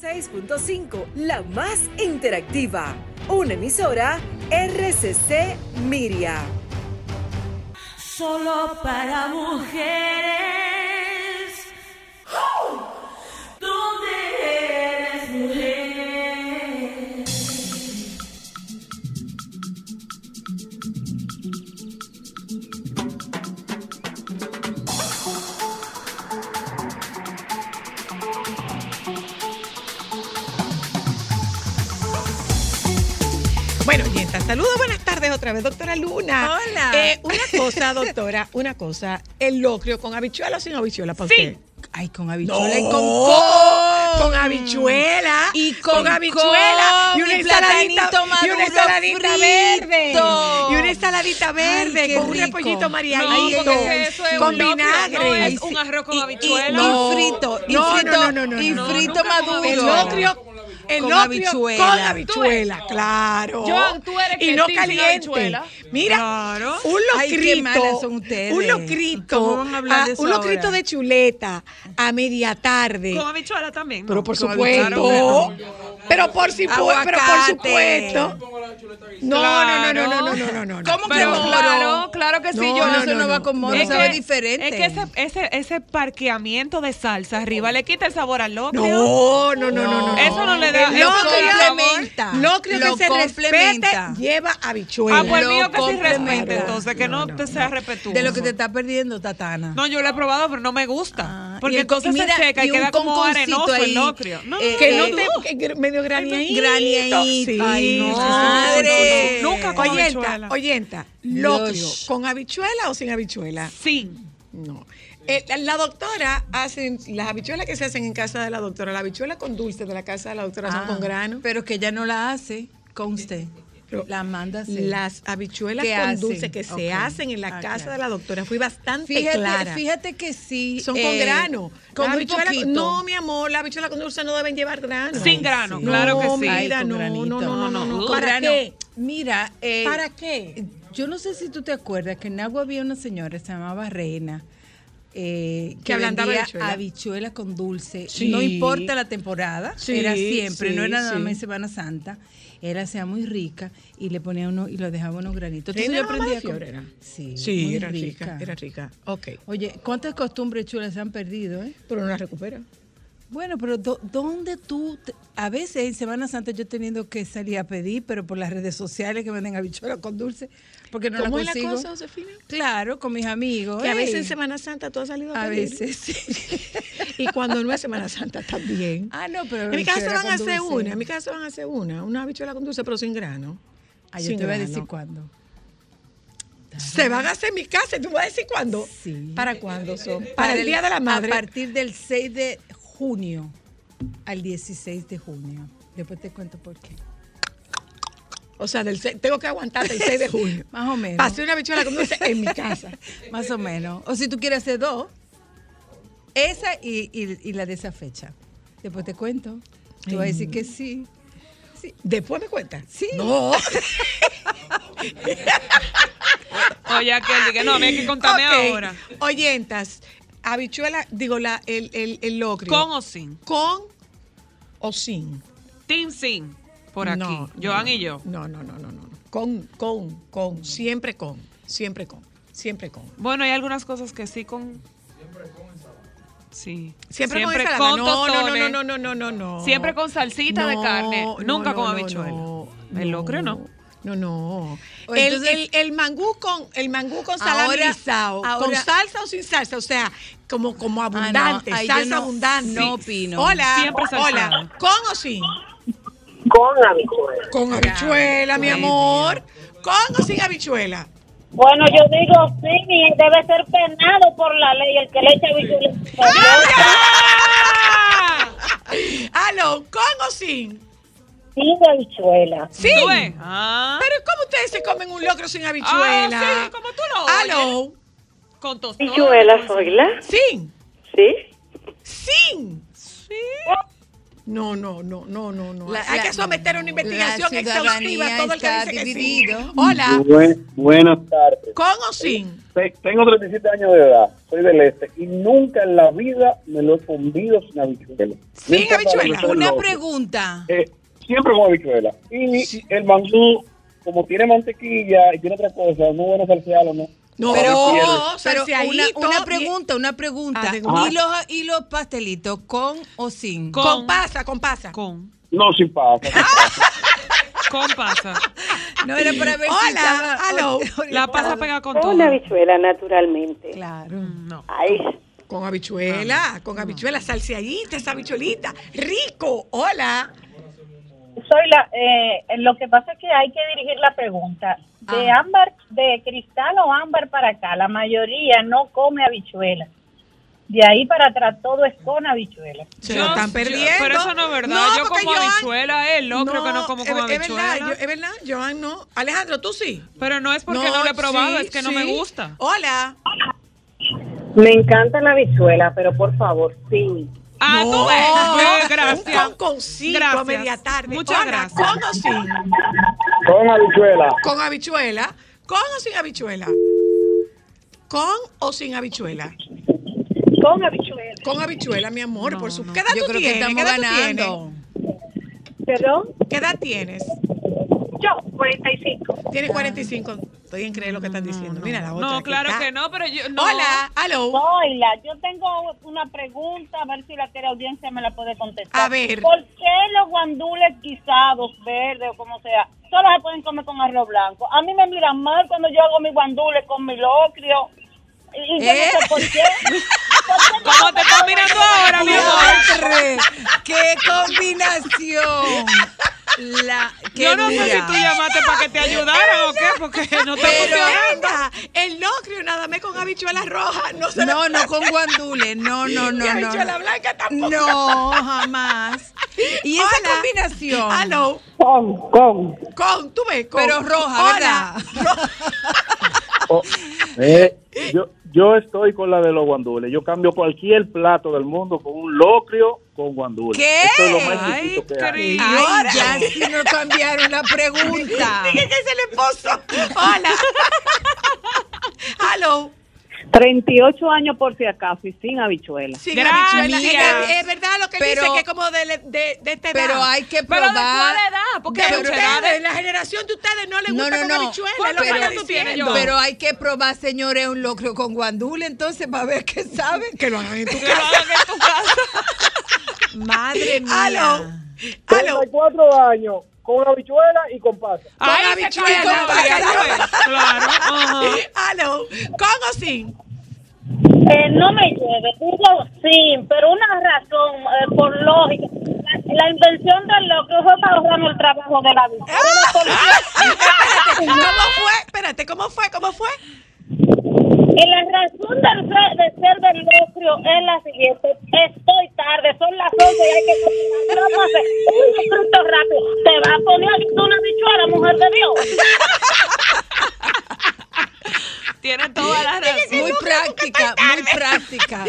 6.5, la más interactiva. Una emisora RCC Miria. Solo para mujeres. ¿Dónde saludos, buenas tardes otra vez, doctora Luna. Hola. Eh, una cosa, doctora, una cosa. ¿El locrio con habichuela o sin habichuela para Sí. usted? Ay, con No, habichuela y con con habichuela Y con habichuela y una ensaladita y una ensaladita verde y una ensaladita verde con un repollito No, mariadito porque eso es con un vinagre no es un arroz con Y- y- habichuela. No. Y frito, y No, frito, no, no, no, no, y no. frito maduro. el locrio el Con habichuela. con habichuela, claro. Joan, tú eres y no caliente. habichuela. Mira, Claro. un locrito, ustedes. un locrito, ¿Cómo van a hablar de ah, eso un locrito ahora? de chuleta a media tarde. Con habichuela también. Pero por Con supuesto. Pero por, si pero por supuesto. No, no, no, no, no, no, no, no. no. ¿Cómo que no? Claro, claro que sí, yo no, eso no, va con moro, es diferente. Es que ese, ese, ese parqueamiento de salsa arriba le quita el sabor al locrio. No, no, no, no, no. Eso no le da el complementa. Locrio que se respete lleva habichuela. Ah, pues mío que sí respete, entonces que no, te sea respetuoso. De lo que te está perdiendo, Tatana. No, yo lo he probado, pero no me gusta. Y porque el- entonces mira, se seca y, y un queda como arenoso ahí, el locrio. No, eh, que no te que medio graniadito. graniadito. Sí, Ay, sí, madre. Nunca con oyenta, habichuela. oyenta, locrio, Dios. ¿con habichuela o sin habichuela? Sí. No. Eh, la- doctora hace las habichuelas que se hacen en casa de la doctora, la habichuela con dulce de la casa de la doctora son Ah, con grano. Pero que ella no la hace con usted. La manda. Las habichuelas ¿Qué con hacen? dulce que se hacen en la Ah, casa claro. de la doctora, fui bastante Fíjate, clara. fíjate que sí. Son con eh, grano. Con habichuela-. No, mi amor, la habichuela con dulce no deben llevar grano. Sin grano, No, claro que sí. mira, Ay, no, no, no, no, no, ¿Para grano. qué? Mira, eh, ¿Para qué? Yo no sé si tú te acuerdas que en Agua había una señora, se llamaba Reina, eh, Que que ablandaba habichuela. habichuela con dulce. Sí. No importa la temporada, Sí, era siempre, sí, no era nada sí. más en Semana Santa. Era sea muy rica y le ponía uno y lo dejaba unos granitos. Entonces yo aprendí a. Sí, Sí, muy era rica. era rica. Ok, Oye, ¿cuántas costumbres chulas se han perdido, eh? pero no la recupera. Bueno, pero do- ¿dónde tú? te- a veces en Semana Santa yo teniendo que salir a pedir, pero por las redes sociales que venden habichuela con dulce, porque no ¿Cómo la es la cosa, Josefina? Claro, con mis amigos. Que a veces en Semana Santa tú has salido a A pedir. veces sí. Y cuando no es Semana Santa también. ah, no, pero En mi casa van a hacer una, en mi casa van a hacer una, una habichuela con dulce, pero sin grano. Ah, yo Sin te voy a decir cuándo. Se van a hacer en mi casa, tú me vas a decir cuándo. Sí. ¿Para cuándo son? Para, el Día de la Madre. A partir del 6 de junio al 16 de junio. Después te cuento por qué. O sea, del tengo que aguantarte el 6 de junio. Más o menos. Pasé una habichuela con dulce en mi casa. Más o menos. O si tú quieres hacer dos, esa y, y- y la de esa fecha. Después te cuento. Tú vas a decir que sí. Después me cuentas. Sí. No. Oye, aquel dije, no, a mí hay que contarme ahora. Oyentas, habichuela, digo, la, el, el, el locrio. ¿Con o sin? ¿Con o sin? Team sin, por aquí. No, Joan no, y yo. No, no, no, no, no. Con, con, con. Siempre con. Siempre con. Siempre con. Bueno, hay algunas cosas que sí con... Sí. Siempre, con ensalada. no, no, no, tostones, no, no, no, no, no. Siempre con salsita de No, carne, no, nunca no, con no, habichuela. no, El locrio no. No, no. O El, el, el mangú con el mangú con Ahora- con salsa o sin salsa, o sea, como como Ah, no, abundante, salsa no- abundante. no opino. Hola, Siempre hola, con o sin? Con habichuela. Con habichuela, mi amor. Con o sin habichuela. Bueno, yo digo sí, y debe ser penado por la ley el que le echa habichuela. Aló, con o sin? Sin habichuela. Sin. ¿Tú ves? Ah, Pero ¿cómo ustedes se comen un locro sin habichuela? Ah, sí, como tú lo oyes. Aló, con tostones. Habichuela, soyla. sin. Sí. Sin. No, no, no, no, no, no. La- Hay que someter una investigación exhaustiva todo el que dice que sí. dividido. Hola, Buen- buenas tardes. ¿con o sin? Te- Tengo 37 años de edad, soy del este y nunca en la vida me lo he comido sin habichuela. ¿Sin No habichuela? Una pregunta. Eh, siempre con habichuela. Y el mangú, como tiene mantequilla y tiene otra cosa, no es bueno salsearlo, ¿no? No, Pero, Pero- pero una, una pregunta, una pregunta. Ah, ¿Y, los, ¿Y los pastelitos con o sin? Con. Con pasa, con pasa. Con. No, sin pasa. sin pasa. Con pasa. No era para ver si Hola, aló. La pasa pega con todo. Con habichuela, naturalmente. Claro. Mm, No. Ay, Con habichuela, con habichuela, salseadita, esa habichuelita. Rico. Hola. Soy la, eh, lo que pasa es que hay que dirigir la pregunta. De Ah. ámbar, de cristal o ámbar para acá, la mayoría no come habichuelas. De ahí para atrás todo es con habichuelas. Se lo están yo- perdiendo. pero eso no es verdad. Yo como Joan- habichuela, él no, creo que no como es- con es verdad, habichuela. yo- es verdad, Joan no. Alejandro, tú sí. Pero no es porque no, lo he probado, sí, es que no me gusta. Hola. Me encanta la habichuela, pero por favor, sí. Ah, No, tú ves. Pues, gracias. Un con con cinco a Gracias. media tarde. Muchas Hola, gracias. ¿Con o sin? Con habichuela. Con habichuela. ¿Con o sin habichuela? ¿Con o sin habichuela? Con habichuela. Con habichuela, mi amor, por su. ¿Qué edad Yo tú creo que tienes? estamos ¿Qué edad tú ganando. ¿Perdón? tienes? ¿Qué edad tienes? Yo, 45. Tienes 45. Estoy en creer lo que están diciendo. Mira la otra. No, claro está. que no, pero yo. No. Hola, aló. Hola, yo tengo una pregunta, a ver si la teleaudiencia me la puede contestar. A ver. ¿Por qué los guandules guisados, verdes o como sea, solo se pueden comer con arroz blanco? A mí me miran mal cuando yo hago mis guandules con mi locrio. Y, y yo ¿Eh? no sé por qué. ¿Por qué no ¿Cómo te estás mirando ahora, mi amor? ¡Qué combinación! La, qué Yo no sé si tú llamaste para que te ayudaran o qué, porque no te. Venga, el locrio nada más con habichuela roja. No se No, no con guandules, no, no, Y no, no. habichuela blanca tampoco. No, jamás. Y esa Hola. combinación. Aló. Con, con. Con, tú ves, con. Pero roja, Hola. ¿verdad? Oh, eh, yo, yo estoy con la de los guandules. Yo cambio cualquier plato del mundo con un locrio con guandules. ¿Qué? Esto es lo más Ay, que hay. Ay, ya si no cambiaron la pregunta. Dije que es el esposo. Hola. Aló. 38 años por si acaso y sin habichuela. Sin Gracias. habichuela. Es, es verdad lo que Pero- dice, que es como de, de, de esta edad. Pero hay que Pero de probar. cuál edad? Porque de ustedes, de- la generación de ustedes no les No, gusta no, con no. habichuela. es lo ¿Cuántos que Pero- tú tienes, hay que probar, señores, un locrio con guandule, entonces, para ver qué sabe. Que lo hagan en tu Que lo casa. hagan en tu casa. Madre mía. Aló. Aló. 34 años con habichuela y con. Con se habichuela, cae la con boca, habichuela. Claro. Aló. ¿Con o sin? Eh, no me lleve, digo sí, pero una razón, eh, por lógica. La, la invención del locrio fue para ahorrarme el trabajo de la vida. Espérate, ¿cómo fue? Espérate, ¿cómo fue? ¿Cómo fue? Y la razón del de ser del locrio es la siguiente. Estoy tarde, son las 11 y hay que cocinar. Vamos a hacer un sofrito rápido. Te va a poner una bichuela, mujer de Dios. Tiene toda la razón. Muy práctica, muy práctica.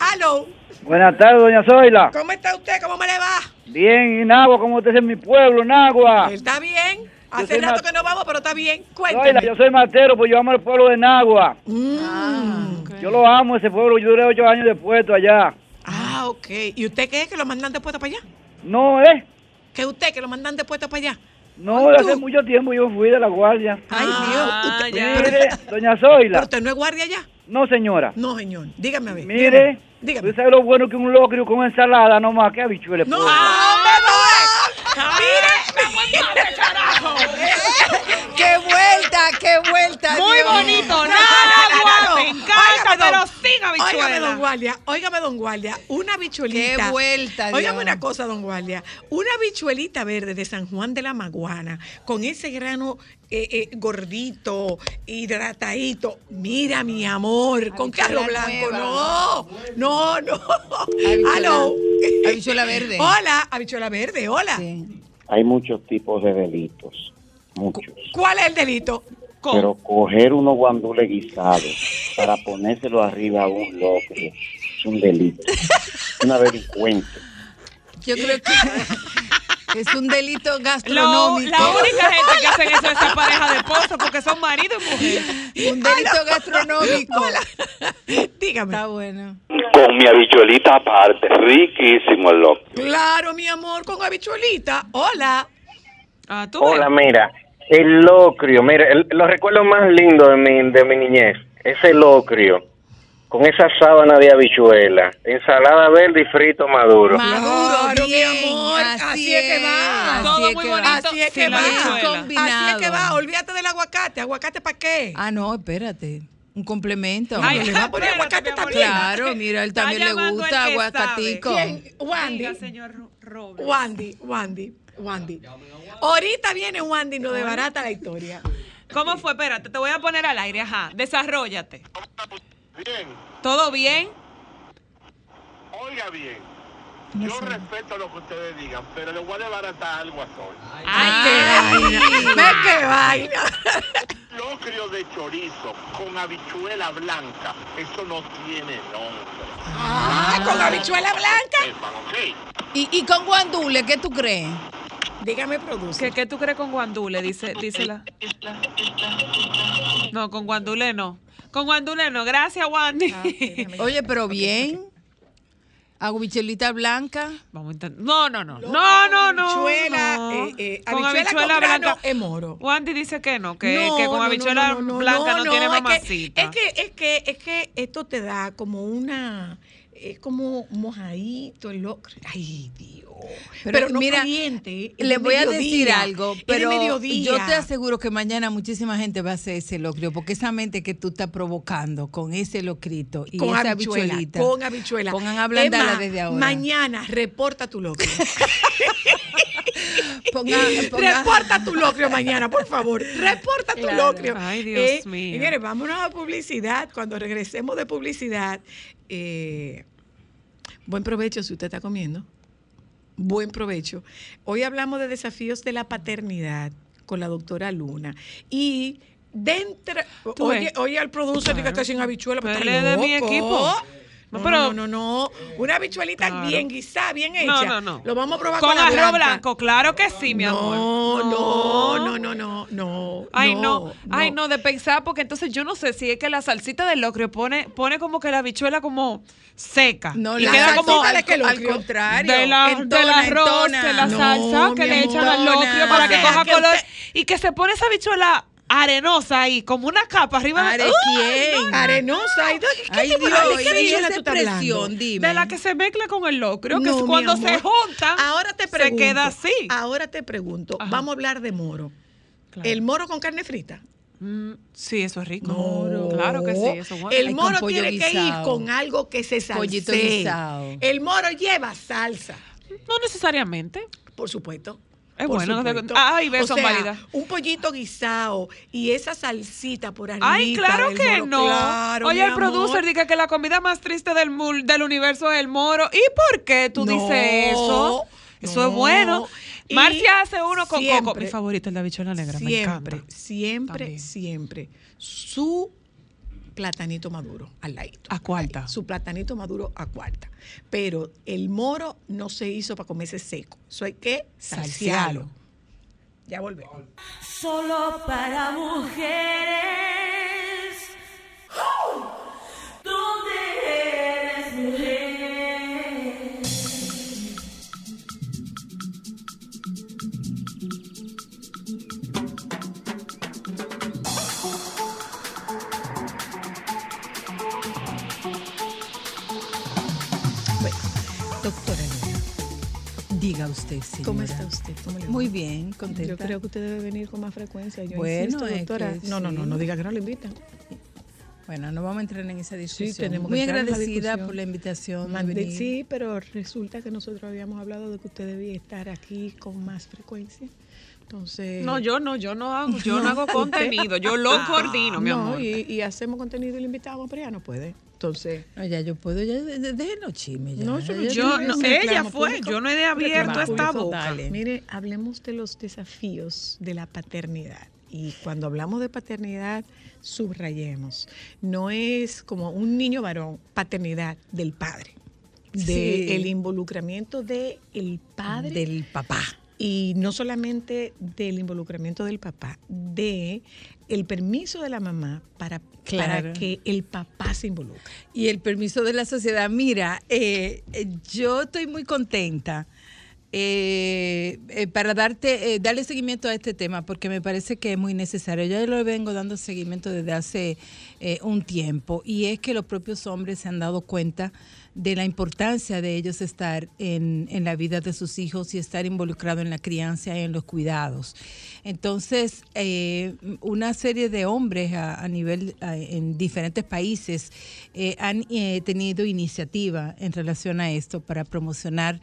Aló. Buenas tardes, doña Zoila. ¿Cómo está usted? ¿Cómo me le va? Bien, y Nagua, ¿cómo usted es en mi pueblo, Nagua? Él está bien. Hace rato que no vamos, pero está bien. Zoila, Cuénteme. yo soy matero, pues yo amo el pueblo de Nagua. Mm. Yo lo amo, ese pueblo. Yo duré ocho años de puesto allá. Ah, ok. ¿Y usted qué? ¿Que lo mandan de puesto para allá? No, ¿eh? ¿Que usted que lo mandan de puesto para allá? No, de hace mucho tiempo yo fui de la guardia. Ay, Ah, Dios. Usted- ya. Mire, doña ¿Pero Zoila. usted no es guardia allá? No, señora. No, señor. Dígame a ver. Mire, Dígame. ¿tú sabes lo bueno que un locrio con ensalada nomás? que habichuelas? No, pues? me voy. Mire, carajo. ¡Qué vuelta! Muy Dios. bonito. No, Nada, no, no. me encanta, Óigame, pero don- sin Óigame, don. Guardia, óigame, don Guardia, una bichuelita. ¡Qué vuelta, Dios! Óigame una cosa, don Guardia, una bichuelita verde de San Juan de la Maguana, con ese grano eh, eh, gordito, hidratadito. Mira, mi amor, con carro blanco. nueva. No, no, no. Habichuela- Aló. habichuela verde. Hola, habichuela verde, hola. Sí. Hay muchos tipos de delitos, muchos. ¿Cuál es el delito? ¿Cómo? Pero coger unos guandules guisados para ponérselo arriba a un locrio es un delito, una delincuente. Yo creo que es un delito Lo- gastronómico. la única gente que hacen eso es esa pareja de esposos porque son marido y mujer. Un delito gastronómico. Dígame. Está bueno. Con mi habichuelita aparte, riquísimo el loco. Claro, mi amor, con habichuelita. Hola. Ah, tú ves. Hola, mira, el locrio, mira, el- los recuerdos más lindos de mi, de mi niñez, ese locrio, con esa sábana de habichuela, ensalada verde y frito maduro. Maduro, Claro, mi amor, así es que va. Todo muy bonito. Así es que va. Así es que va. Olvídate del aguacate. ¿Aguacate para qué? Ah, no, espérate. Un complemento. Ay, le va a poner aguacate también. Claro, mira, él también le gusta aguacatico. Wandy. Wandy, Wandy. Wandy. Ahorita viene Wandy, no desbarata la historia. ¿Cómo fue? Espérate, te voy a poner al aire, ajá. Desarrollate. Bien, ¿Todo bien? oiga bien. Yo respeto lo que ustedes digan, pero le voy a desbaratar algo a Sol. Ay, ve qué vaina. Locrio de chorizo con habichuela blanca, eso no tiene nombre. Ah, con habichuela blanca. Hermano, sí. ¿Y, y con guandule, qué tú crees? Dígame, produce. ¿Qué, qué tú crees con guandule? Dice, dice la. No, con guandule no. Con guandule no. Gracias, Wandy. Oye, pero bien. Habichuelita blanca. Vamos a intentar. No, no, no. No, no, no. habichuela, no. eh, eh, con habichuela blanca. es moro. Wandy dice que no, que, No, que con no, habichuela no, no, blanca no, no, tiene mamacita. Es que, es que, es que esto te da como una, es como mojadito el locro. Ay, Dios. Pero, no mira, caliente. Le voy a decir algo, pero yo te aseguro que mañana muchísima gente va a hacer ese locrio, porque esa mente que tú estás provocando con ese locrito y con esa habichuela, habichuelita. con habichuela. Pongan a ablandarla desde ahora. Mañana reporta tu locrio. Ponga, ponga- Reporta tu locrio mañana, por favor. Reporta tu Claro. locrio. Ay, Dios mío. Señores, vámonos a publicidad. Cuando regresemos de publicidad, eh, buen provecho si usted está comiendo. Buen provecho. Hoy hablamos de desafíos de la paternidad con la doctora Luna. Y dentro. Oye, oye al producer diga Claro. que sin habichuela. Pero está de mi equipo. No, No, pero, no, no, no. Una habichuelita Claro. bien guisada, bien hecha. No, no, no. Lo vamos a probar Con con, arroz blanco, claro que sí, mi amor. No, no, no, no, no, no. Ay, no, ay, no, de pensar, porque entonces yo no sé si es que la salsita del locrio pone, pone como que la habichuela como seca. No, y la queda como de al, locrio? al contrario. De la, Entona, del arroz, entona. de la salsa que le echan al locrio para que coja que color. Y que se pone esa habichuela arenosa ahí, como una capa arriba ¿Are ¡Uy! quién? no! Arenosa. ¿y de- ¿Qué Ay, tipo de Dios. Dime. De la que se mezcla con el locrio, que No, es cuando se juntan, Ahora te pregunto. se queda así. Ahora te pregunto. Ajá. Vamos a hablar de moro. Claro. ¿El moro con carne frita? Mm, sí, eso es rico. No. Claro que sí, eso es bueno. El Ay, moro tiene que ir con algo que se salse. El moro lleva salsa, No necesariamente. por supuesto. Es Por bueno. supuesto. Ay, ves, o sea, válidas. un pollito guisado y esa salsita por arriba. Ay, claro del que moro. no. Claro, Oye, el amor. producer dice que la comida más triste del, del universo es el moro. ¿Y por qué tú No, dices eso? Eso no. es bueno. Y Marcia hace uno con coco. Mi favorito es la bichuela negra. me Siempre, encanta. siempre, También. siempre. Su platanito maduro al ladito. A cuarta. Su platanito maduro a cuarta. Pero el moro no se hizo para comerse seco. Eso hay que salsearlo. Salsearlo. Ya volvemos. Solo para mujeres. ¿Dónde eres mujer? Diga usted, señora. ¿cómo está usted? ¿Cómo le va? Muy bien, contenta. Yo creo que usted debe venir con más frecuencia. Yo Bueno, insisto, es doctora. que no, no, no, sí. no diga que no le invitan. Bueno, no vamos a entrar en esa discusión. tenemos que Muy la agradecida discusión. por la invitación. de Mande- venir. sí, pero resulta que nosotros habíamos hablado de que usted debía estar aquí con más frecuencia. Entonces. No, yo no, yo no hago, yo no, No, hago contenido, yo lo coordino, mi no, amor. Y, y hacemos contenido y le invitamos, pero ya no puede. Entonces. No, ya yo puedo, ya de- de- déjenos chisme. Ya, No, yo Yo, no, ella reclamo fue, público. yo no he abierto Reclamo esta boca. dale. Mire, hablemos de los desafíos de la paternidad. Y cuando hablamos de paternidad, subrayemos. No es como un niño varón, paternidad del padre. Sí. Del involucramiento del el padre. Del papá. Y no solamente del involucramiento del papá, de el permiso de la mamá para, para Claro. que el papá se involucre. Y el permiso de la sociedad. Mira, eh, eh, yo estoy muy contenta eh, eh, para darte, eh, darle seguimiento a este tema porque me parece que es muy necesario. Yo lo vengo dando seguimiento desde hace un tiempo y es que los propios hombres se han dado cuenta de la importancia de ellos estar en, en la vida de sus hijos y estar involucrado en la crianza y en los cuidados. Entonces, eh, una serie de hombres a, nivel, en diferentes países eh, han eh, tenido iniciativa en relación a esto para promocionar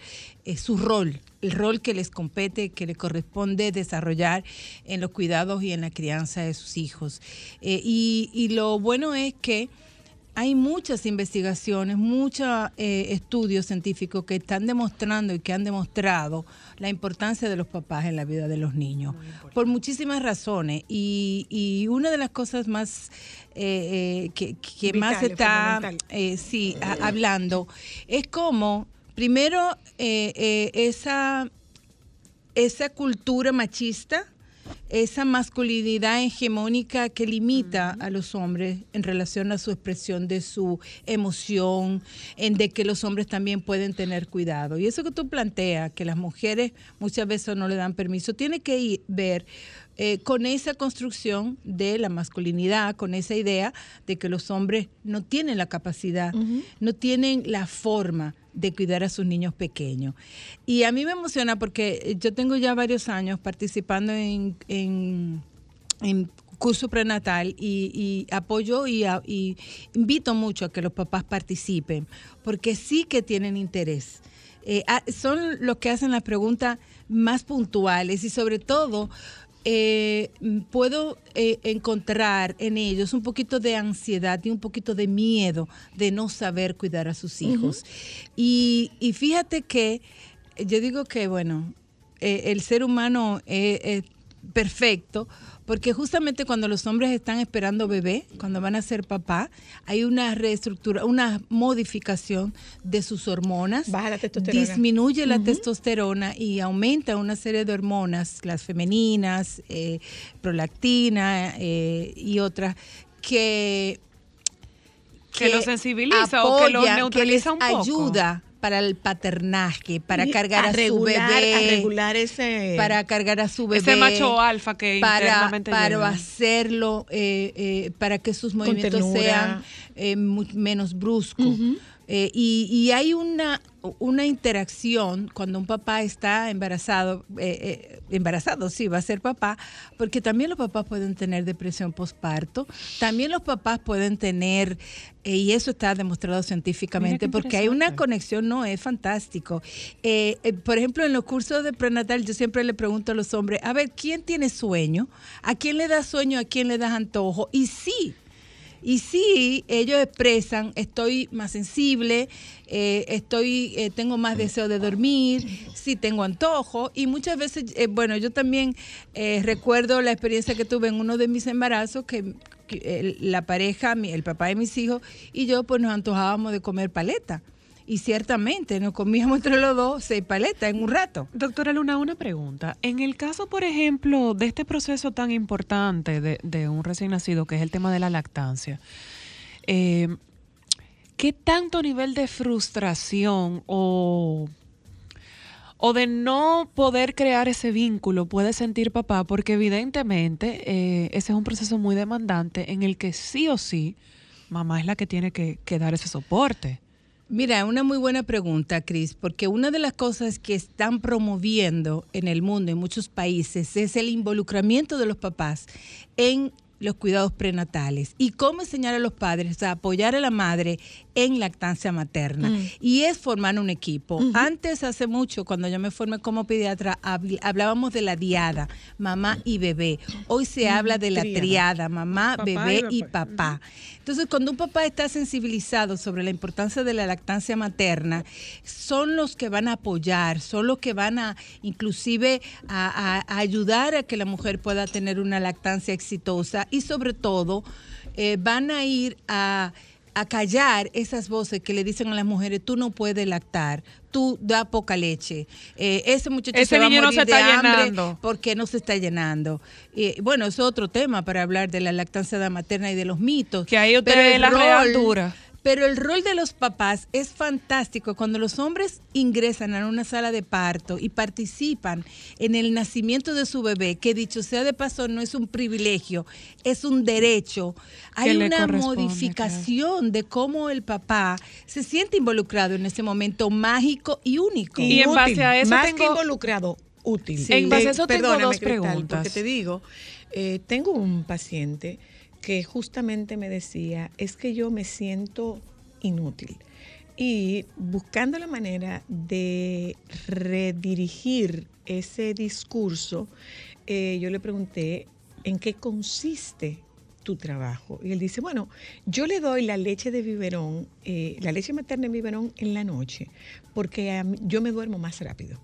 su rol, el rol que les compete, que le corresponde desarrollar en los cuidados y en la crianza de sus hijos. Y lo bueno es que hay muchas investigaciones, muchos eh, estudios científicos que están demostrando y que han demostrado la importancia de los papás en la vida de los niños, por muchísimas razones. Y, y una de las cosas más eh, eh, que, que más está eh, sí, a- hablando es como, primero, esa, esa cultura machista, esa masculinidad hegemónica que limita a los hombres en relación a su expresión de su emoción, en de que los hombres también pueden tener cuidado. Y eso que tú planteas, que las mujeres muchas veces no le dan permiso, tiene que ir, ver eh, con esa construcción de la masculinidad, con esa idea de que los hombres no tienen la capacidad, no tienen la forma de cuidar a sus niños pequeños. Y a mí me emociona porque yo tengo ya varios años participando en, en, en curso prenatal y, apoyo y invito mucho a que los papás participen, porque sí que tienen interés. Eh, ah, son los que hacen las preguntas más puntuales y sobre todo eh, puedo eh, encontrar en ellos un poquito de ansiedad y un poquito de miedo de no saber cuidar a sus hijos. y, y fíjate que yo digo que, bueno, eh, el ser humano es perfecto porque justamente cuando los hombres están esperando bebé, cuando van a ser papá, hay una reestructura, una modificación de sus hormonas. Baja la testosterona. Disminuye la testosterona y aumenta una serie de hormonas, las femeninas, eh, prolactina eh, y otras, que Que lo sensibiliza o que lo neutraliza que les un poco. ayuda para el paternaje, para cargar a, su regular- bebé, a regular ese- para cargar a su bebé, Ese macho alfa que para, para lleva. hacerlo, eh, eh, para que sus movimientos sean eh, mu- menos bruscos. Eh, y, y hay una, una interacción cuando un papá está embarazado, eh, eh, embarazado, sí, va a ser papá, porque también los papás pueden tener depresión postparto, también los papás pueden tener, y eso está demostrado científicamente, porque hay una conexión, no, es fantástico. Por ejemplo, en los cursos de prenatal, yo siempre le pregunto a los hombres, a ver, ¿quién tiene sueño? ¿A quién le da sueño? ¿A quién le das antojo? Y sí, y sí, ellos expresan, estoy más sensible, eh, estoy, eh, tengo más deseo de dormir, sí tengo antojo. Y muchas veces, eh, bueno, yo también eh, recuerdo la experiencia que tuve en uno de mis embarazos, que, la pareja, el papá de mis hijos y yo, pues nos antojábamos de comer paleta. Y ciertamente nos comíamos entre los dos seis paletas en un rato. Doctora Luna, una pregunta. En el caso, por ejemplo, de este proceso tan importante de, un recién nacido, que es el tema de la lactancia, eh, ¿qué tanto nivel de frustración o, o de no poder crear ese vínculo puede sentir papá? Porque evidentemente eh, ese es un proceso muy demandante en el que sí o sí mamá es la que tiene que dar ese soporte. Mira, una muy buena pregunta, Cris, porque una de las cosas que están promoviendo en el mundo, en muchos países, es el involucramiento de los papás en los cuidados prenatales y cómo enseñar a los padres a apoyar a la madre en lactancia materna. Mm. Y es formar un equipo. Antes, hace mucho, cuando yo me formé como pediatra, habl- hablábamos de la diada, mamá y bebé. Hoy se habla de la triada, mamá, Papá bebé y y papá. Entonces, cuando un papá está sensibilizado sobre la importancia de la lactancia materna, son los que van a apoyar, son los que van a inclusive a, a- a ayudar a que la mujer pueda tener una lactancia exitosa y sobre todo eh, van a ir a a callar esas voces que le dicen a las mujeres, tú no puedes lactar, tú da poca leche, eh, ese muchacho Ese se va a niño no morir se de está hambre llenando. porque no se está llenando. Y, bueno, es otro tema para hablar de la lactancia materna y de los mitos. Que ahí usted es la real rol-. Pero el rol de los papás es fantástico cuando los hombres ingresan a una sala de parto y participan en el nacimiento de su bebé, que dicho sea de paso no es un privilegio, es un derecho. Hay una modificación de cómo el papá se siente involucrado en ese momento mágico y único. Y en base a eso más que tengo- involucrado, útil. Sí. En base a Eh, eso tengo perdóname, dos Cristal, preguntas. Porque te digo, eh, tengo un paciente que justamente me decía, es que yo me siento inútil. Y buscando la manera de redirigir ese discurso, eh, yo le pregunté, ¿en qué consiste tu trabajo? Y él dice, bueno, yo le doy la leche de biberón, eh, la leche materna en biberón en la noche, porque yo me duermo más rápido.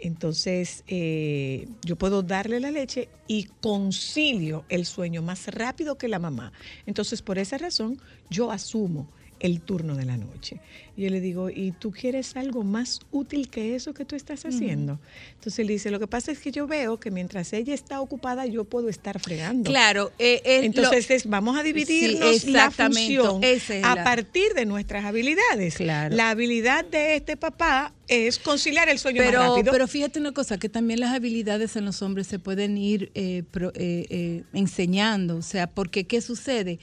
Entonces, eh, yo puedo darle la leche y concilio el sueño más rápido que la mamá. Entonces, por esa razón, yo asumo el turno de la noche. Y yo le digo, ¿y tú quieres algo más útil que eso que tú estás haciendo? Entonces él dice, lo que pasa es que yo veo que mientras ella está ocupada, yo puedo estar fregando. Claro, eh, eh, Entonces lo- es, vamos a Sí, dividirnos la exactamente, función es a la- partir de nuestras habilidades. Claro. La habilidad de este papá es conciliar el sueño más pero, rápido. pero fíjate una cosa, que también las habilidades en los hombres se pueden ir pro- eh, enseñando. O sea, porque ¿qué sucede?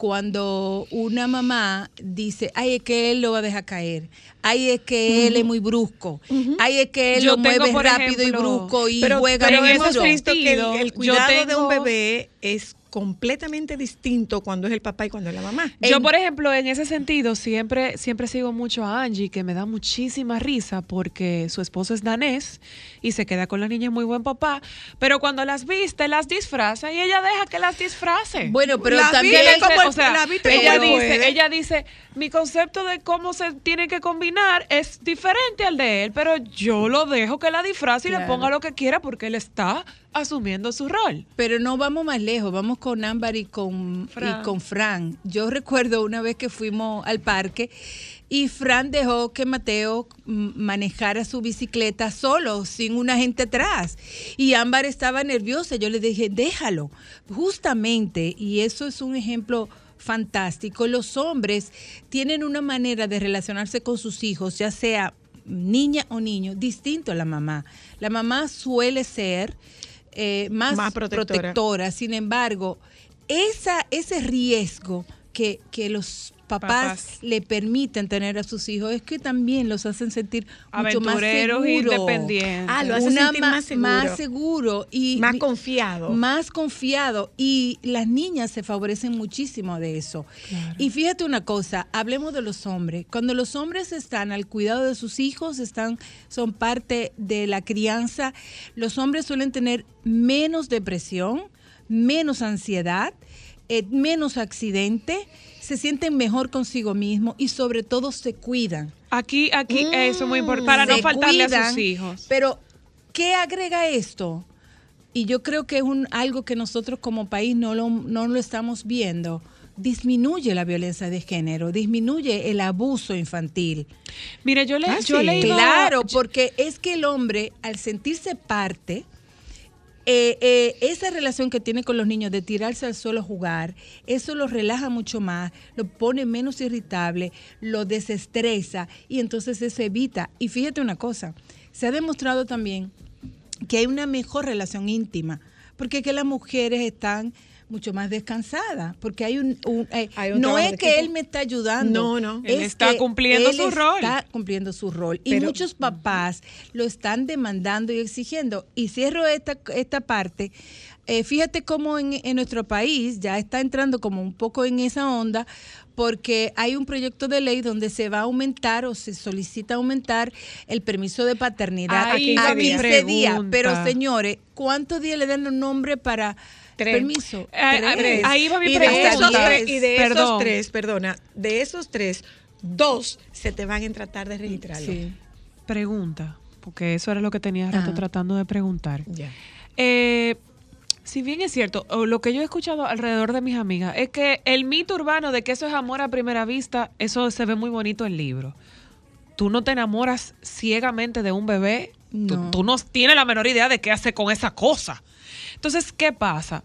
Cuando una mamá dice, ay, es que él lo va a dejar caer, ay, es que él es muy brusco, ay, es que él Yo lo tengo, mueve rápido y brusco y pero, juega pero muy hemos duro. visto que el, cuidado de un bebé es completamente distinto cuando es el papá y cuando es la mamá. Yo, por ejemplo, en ese sentido, siempre, siempre sigo mucho a Angie, que me da muchísima risa porque su esposo es danés y se queda con la niña muy buen papá, pero cuando las viste, las disfraza y ella deja que las disfrace. Bueno, pero La también como dice, el- o sea, la viste ella como dice, puede. ella dice, mi concepto de cómo se tiene que combinar es diferente al de él, pero yo lo dejo que la disfrace y le ponga lo que quiera porque él está asumiendo su rol. Pero no vamos más lejos, vamos con Ámbar y con, Fran. y con Fran. Yo recuerdo una vez que fuimos al parque y Fran dejó que Mateo manejara su bicicleta solo, sin una gente atrás. Y Ámbar estaba nerviosa. Yo le dije, déjalo. Justamente, y eso es un ejemplo fantástico, los hombres tienen una manera de relacionarse con sus hijos, ya sea niña o niño, distinto a la mamá. La mamá suele ser eh, más, Más protectora. protectora. Sin embargo, esa, ese riesgo que, que los papás, Papás. le permiten tener a sus hijos es que también los hacen sentir mucho más Aventureros seguros. independientes. Ah, lo hace Una sentir ma- más seguro. más seguro y Más confiado. más confiado y las niñas se favorecen muchísimo de eso. Y fíjate una cosa, hablemos de los hombres. Cuando los hombres están al cuidado de sus hijos, están son parte de la crianza, los hombres suelen tener menos depresión, menos ansiedad, eh, menos accidente, se sienten mejor consigo mismos y sobre todo se cuidan. Aquí, aquí, eso es muy importante, para no faltarle a sus hijos. Pero, ¿qué agrega esto? Y yo creo que es un, algo que nosotros como país no lo, no lo estamos viendo. Disminuye la violencia de género, disminuye el abuso infantil. Mire, yo le, Ah, yo sí. le iba- Claro, porque es que el hombre, al sentirse parte, eh, eh, esa relación que tiene con los niños de tirarse al suelo a jugar, eso lo relaja mucho más, lo pone menos irritable, lo desestresa y entonces eso evita. Y fíjate una cosa, se ha demostrado también que hay una mejor relación íntima, porque que las mujeres están mucho más descansadas, porque hay un, un- eh, Hay un no es que equipo. él me está ayudando, No, no. Él es está cumpliendo él su rol. está cumpliendo su rol. Y muchos papás lo están demandando y exigiendo. Y cierro esta, esta parte. Eh, fíjate cómo en, en nuestro país ya está entrando como un poco en esa onda, porque hay un proyecto de ley donde se va a aumentar o se solicita aumentar el permiso de paternidad a va mi 15 días. Pero señores, ¿cuántos días le dan un nombre para Tres. permiso? Eh, Tres. ahí va mi y de pregunta. esos, tres, y de esos tres, perdona, de esos tres, dos se te van a tratar de registrarlo. Sí. Pregunta, porque eso era lo que tenía rato Ajá. tratando de preguntar. Ya. Eh, si bien es cierto, lo que yo he escuchado alrededor de mis amigas es que el mito urbano de que eso es amor a primera vista, eso se ve muy bonito en libros. Tú no te enamoras ciegamente de un bebé, tú- No. Tú, no tienes la menor idea de qué hace con esa cosa. Entonces, ¿qué pasa?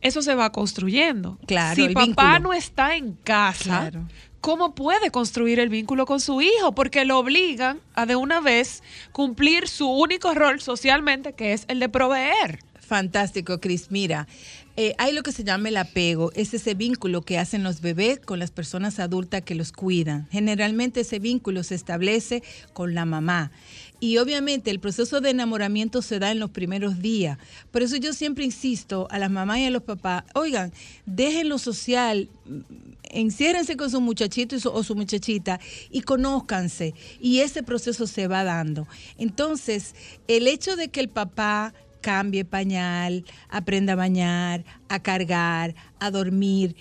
Eso se va construyendo. Claro, si papá vínculo. no está en casa, Claro. ¿cómo puede construir el vínculo con su hijo? Porque lo obligan a de una vez cumplir su único rol socialmente, que es el de proveer. Fantástico, Cris. Mira, eh, hay lo que se llama el apego, es ese vínculo que hacen los bebés con las personas adultas que los cuidan. Generalmente ese vínculo se establece con la mamá. Y obviamente el proceso de enamoramiento se da en los primeros días. Por eso yo siempre insisto a las mamás y a los papás, oigan, dejen lo social, mm, enciérrense con su muchachito y su- o su muchachita y conózcanse. Y ese proceso se va dando. Entonces, el hecho de que el papá cambie pañal, aprenda a bañar, a cargar, a dormir,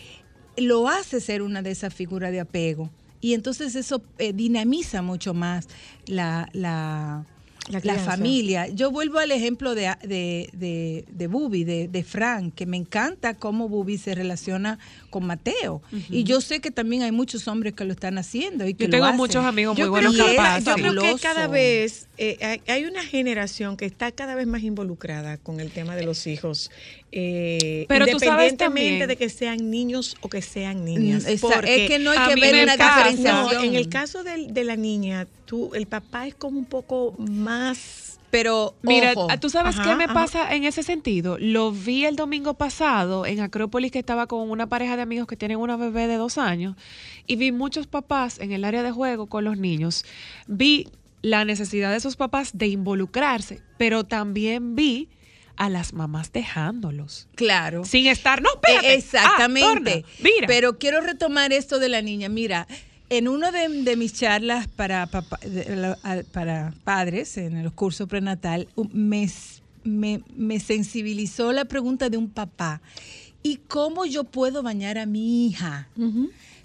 lo hace ser una de esas figuras de apego. Y entonces eso eh, dinamiza mucho más la, la, La familia. Yo vuelvo al ejemplo de, de, de, de Bubi, de, de Frank, que me encanta cómo Bubi se relaciona con Mateo. Y yo sé que también hay muchos hombres que lo están haciendo. Y que Yo lo tengo hacen. muchos amigos muy Yo buenos creo, que, yo creo que cada vez eh, hay, hay una generación que está cada vez más involucrada con el tema de los hijos, eh, Pero tú sabes independientemente también- de que sean niños o que sean niñas. Mm, es que no hay a que ver una pasa- diferenciación. no, en el caso de, la niña, tú, el papá es como un poco más... Pero, Mira, ojo, ¿tú sabes Ajá, qué me ajá. pasa en ese sentido? Lo vi el domingo pasado en Acrópolis que estaba con una pareja de amigos que tienen una bebé de dos años y vi muchos papás en el área de juego con los niños. Vi la necesidad de esos papás de involucrarse, pero también vi a las mamás dejándolos. claro. Sin estar, no, espérate. Eh, Exactamente. Ah, torna, mira. Pero quiero retomar esto de la niña. Mira, en una de, de mis charlas para, papá- de para padres, en los cursos prenatal, me, me, me sensibilizó la pregunta de un papá. ¿Y cómo yo puedo bañar a mi hija?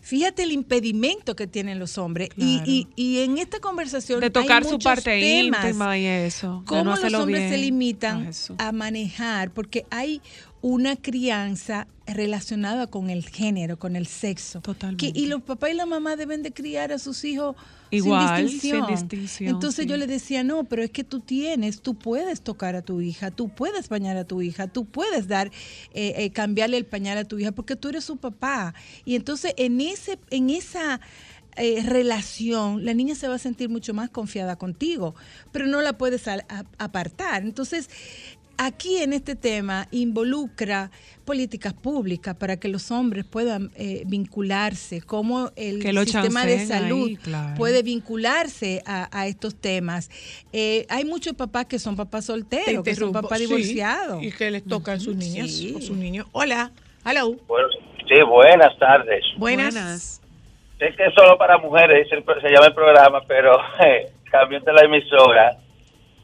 Fíjate el impedimento que tienen los hombres. Y- Claro. Y, y en esta conversación. de hay tocar su muchos parte temas íntima y eso. cómo no los hombres se limitan Ah, a manejar, porque hay una crianza relacionada con el género, con el sexo. Totalmente. Que- y los papás y la mamá deben de criar a sus hijos Igual, sin sin distinción. distinción, Entonces yo le decía, no, pero es que tú tienes, tú puedes tocar a tu hija, tú puedes bañar a tu hija, tú puedes dar, eh, eh, cambiarle el pañal a tu hija, porque tú eres su papá. Y entonces en ese, en esa eh, relación, la niña se va a sentir mucho más confiada contigo, pero no la puedes a- apartar. Entonces, aquí en este tema involucra políticas públicas para que los hombres puedan eh, vincularse, cómo el sistema de ahí, salud claro. puede vincularse a, a estos temas. Eh, hay muchos papás que son papás Te solteros, que son papás Sí, divorciados. y que les tocan sus niñas Sí. o sus niños. Hola, hello. Bueno, sí, buenas tardes. Buenas. Buenas. Sé que es solo para mujeres, se llama el programa, pero eh, cambiando la emisora,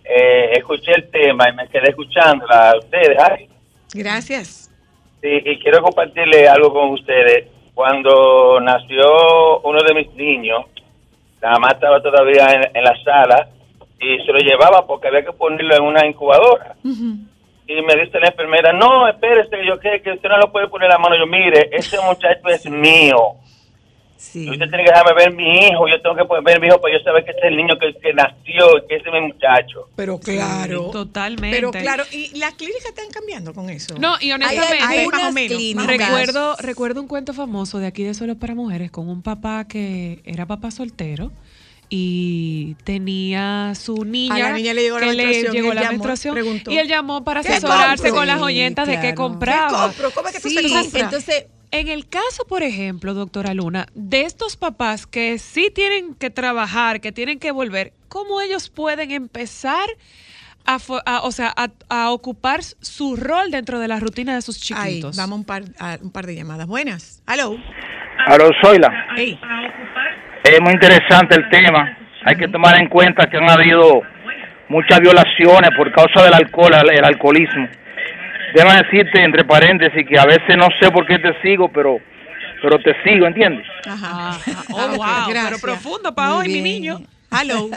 eh, escuché el tema y me quedé escuchándola a ustedes. Ay, Gracias. sí, y quiero compartirle algo con ustedes. Cuando nació uno de mis niños, la mamá estaba todavía en, en la sala y se lo llevaba porque había que ponerlo en una incubadora. Y me dice la enfermera, no, espérese, yo qué, que usted no lo puede poner la mano. Yo, mire, ese muchacho es mío. Sí. Usted tiene que dejarme ver mi hijo, yo tengo que poder ver mi hijo para yo saber que este es el niño que, que nació, que ese es mi muchacho. Pero claro. Totalmente. Pero claro, y las clínicas están cambiando con eso. No, y honestamente, hay o unas clínicas. Recuerdo, recuerdo un cuento famoso de aquí de Solo para Mujeres con un papá que era papá soltero y tenía su niña. A la niña le llegó la que menstruación y llegó él la llamó, menstruación preguntó. y él llamó para ¿Qué asesorarse compro? con las Sí, oyentas de qué claro. ¿Qué compraba. compro? ¿Cómo es que tú Sí, se compra? entonces En el caso, por ejemplo, doctora Luna, de estos papás que sí tienen que trabajar, que tienen que volver, ¿cómo ellos pueden empezar a, o sea, a, a ocupar su rol dentro de la rutina de sus Ahí, chiquitos? vamos a un par, a un par de llamadas. Buenas. Hello. Aló, Zoila. Hey. Es muy interesante el tema. Hay que tomar en cuenta que han habido muchas violaciones por causa del alcohol, el, el alcoholismo. Déjame decirte, entre paréntesis, que a veces no sé por qué te sigo, pero pero te sigo, ¿entiendes? Ajá. Oh, wow, pero profundo para Muy hoy, mi niño. Hello.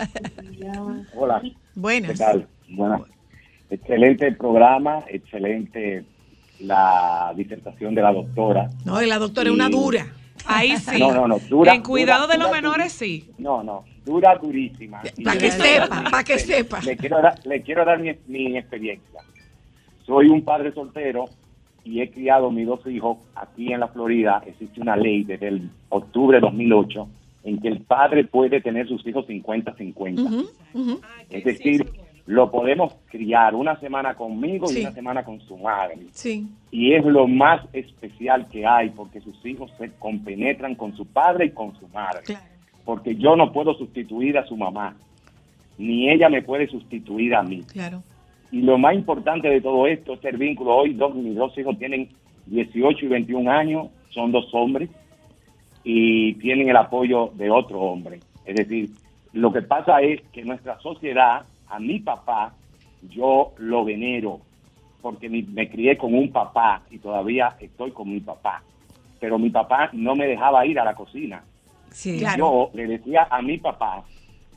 Hola, ¿qué Buenas. tal? Buenas. Excelente programa, excelente la disertación de la doctora. No, la doctora es una Y- dura. Ahí sí. No, no, no, dura. en cuidado dura, de los menores, sí. No, no, dura durísima. Y Para que sepa, para que le- sepa. Le quiero dar, le quiero dar mi, mi experiencia. Soy un padre soltero y he criado mis dos hijos aquí en la Florida. Existe una ley desde el octubre de 2008 en que el padre puede tener sus hijos 50-50. Es decir, lo podemos criar una semana conmigo Sí. y una semana con su madre. Sí. Y es lo más especial que hay porque sus hijos se compenetran con su padre y con su madre. Porque yo no puedo sustituir a su mamá, ni ella me puede sustituir a mí. Claro. Y lo más importante de todo esto es el vínculo. Hoy dos, mis dos hijos tienen 18 y 21 años, son dos hombres y tienen el apoyo de otro hombre. Es decir, lo que pasa es que nuestra sociedad, a mi papá, yo lo venero porque me crié con un papá y todavía estoy con mi papá. Pero mi papá no me dejaba ir a la cocina. Sí. Y Yo le decía a mi papá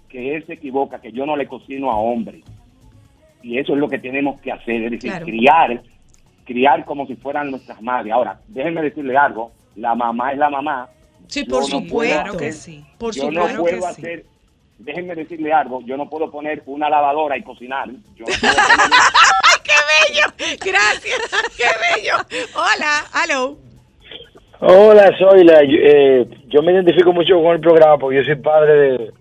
que él se equivoca, que yo no le cocino a hombres. Y eso es lo que tenemos que hacer, es decir, Claro. criar, criar como si fueran nuestras madres. Ahora, déjenme decirle algo, la mamá es la mamá. Sí, por no supuesto. que sí. Por yo supuesto no que puedo sí. hacer, déjenme decirle algo, yo no puedo poner una lavadora y cocinar. Yo no puedo ¡Qué bello! Gracias. ¡Qué bello! Hola, aló. Hola, soy la. Yo, eh, yo me identifico mucho con el programa porque yo soy padre de,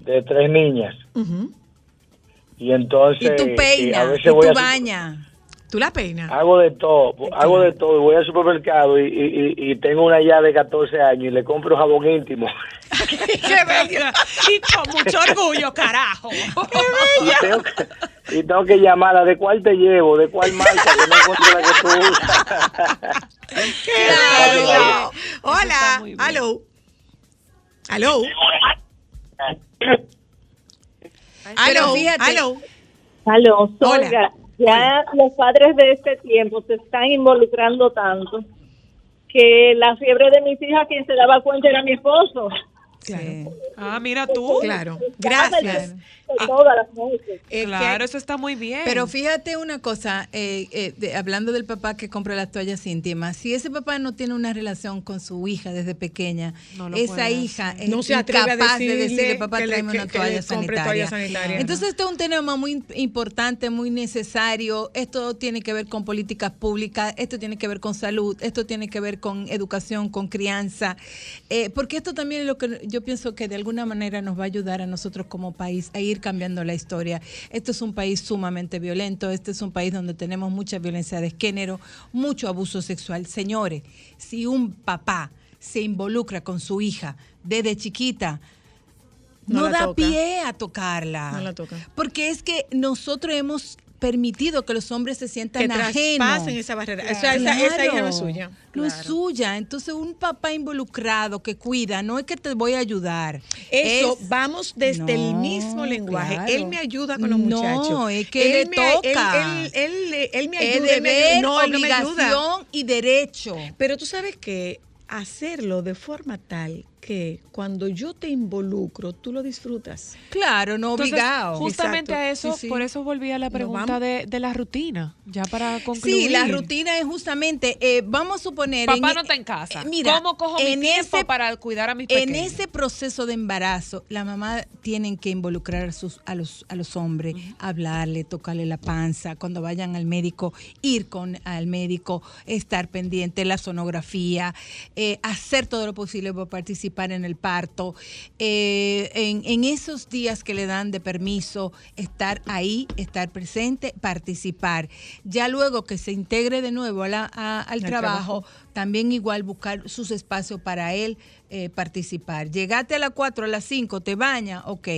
de tres niñas. Y entonces. Y tú a veces y voy tú a bañas. Tú la peinas. Hago de todo, hago de todo. Voy al supermercado y, y- tengo una ya de 14 años y le compro jabón íntimo. ¡Qué bello! Y con mucho orgullo, carajo. ¡Qué Y tengo, que, y tengo que llamarla de cuál te llevo, de cuál marca, que no encuentro la que tú usas. ¡Qué! Hola, aló. Aló. Aló, fíjate- aló. Aló, Hola. Ya los padres de este tiempo se están involucrando tanto que la fiebre de mis hijas quien se daba cuenta era mi esposo. Ah, mira tú. Claro. Gracias. Todas las noches. Claro, eso está muy bien. Pero fíjate una cosa, eh, eh, de- hablando del papá que compra las toallas íntimas, si ese papá no tiene una relación con su hija desde pequeña, No esa hija hacer. es No incapaz de decirle papá, le- tráeme que- una que toalla sanitaria. toalla sanitaria. Entonces, este es un tema muy importante, muy necesario. Esto tiene que ver con políticas públicas, esto tiene que ver con salud, esto tiene que ver con educación, con crianza, eh, porque esto también es lo que yo pienso que de alguna manera nos va a ayudar a nosotros como país a ir cambiando la historia. Esto es un país sumamente violento, este es un país donde tenemos mucha violencia de género, mucho abuso sexual. Señores, si un papá se involucra con su hija desde chiquita, No da toca. pie a tocarla. No la toca. Porque es que nosotros hemos permitido que los hombres se sientan Que ajenos. traspasen esa barrera. O sea, esa- esa hija no es suya. No es Claro. suya. Entonces, un papá involucrado que cuida, no es que te voy a ayudar. Eso, es- vamos desde el No, mismo lenguaje. claro. Él me ayuda con los No, muchachos. es que él le me, toca. Él, él, él- él me ayuda. él me ayuda. deber, No, no me ayuda. obligación y derecho. Pero tú sabes que hacerlo de forma tal que cuando yo te involucro, tú lo disfrutas. Claro, no Entonces, obligado. Justamente Exacto. a eso, Sí, sí. por eso volví a la pregunta de, de la rutina, ya para concluir. Sí, la rutina es justamente, eh, vamos a suponer... Papá en- no está en casa. eh, mira, ¿Cómo cojo mi en tiempo ese- para cuidar a mis En pequeños? ese proceso de embarazo, la mamá tienen que involucrar a, sus, a, los, a los hombres, hablarle, tocarle la panza, cuando vayan al médico, ir con al médico, estar pendiente, la sonografía, eh, hacer todo lo posible para participar en el parto, eh, en, en esos días que le dan de permiso, estar ahí, estar presente, participar. Ya luego que se integre de nuevo a la- a- al Al trabajo, trabajo. También igual buscar sus espacios para él eh, participar. Llegaste a las 4, a las 5, te baña, ok,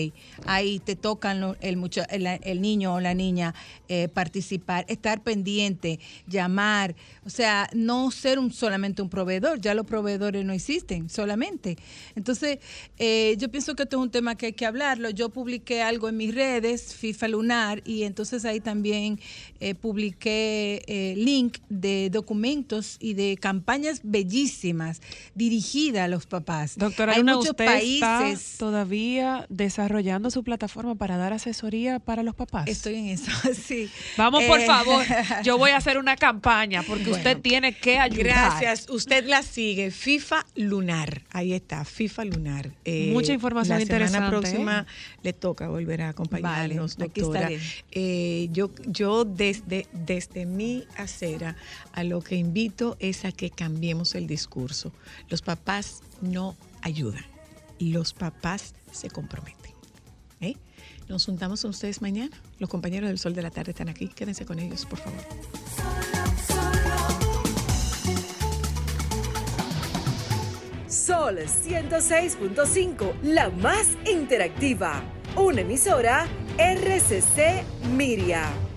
ahí te tocan el, el, el niño o la niña eh, participar, estar pendiente, llamar, o sea, no ser un, solamente un proveedor, ya los proveedores no existen solamente. Entonces, eh, yo pienso que esto es un tema que hay que hablarlo. Yo publiqué algo en mis redes, FIFA Lunar, y entonces ahí también eh, publiqué link de documentos y de campañas campañas bellísimas dirigidas a los papás. Doctora hay Luna, muchos usted países. está todavía desarrollando su plataforma para dar asesoría para los papás. Estoy en eso, sí. Vamos, por Eh, favor. Yo voy a hacer una campaña porque usted tiene que ayudar. Gracias. Usted la sigue. FIFA Lunar. Ahí está, FIFA Lunar. Eh, Mucha información la interesante, semana próxima ¿eh? le toca volver a acompañarnos, Vale, doctora. Eh, yo yo desde, desde mi acera a lo que invito es a que cambiemos el discurso. Los papás no ayudan. Los papás se comprometen. ¿eh? Nos juntamos con ustedes mañana. Los compañeros del Sol de la Tarde están aquí. Quédense con ellos, por favor. Sol 106.5, la más interactiva. Una emisora RCC Miria.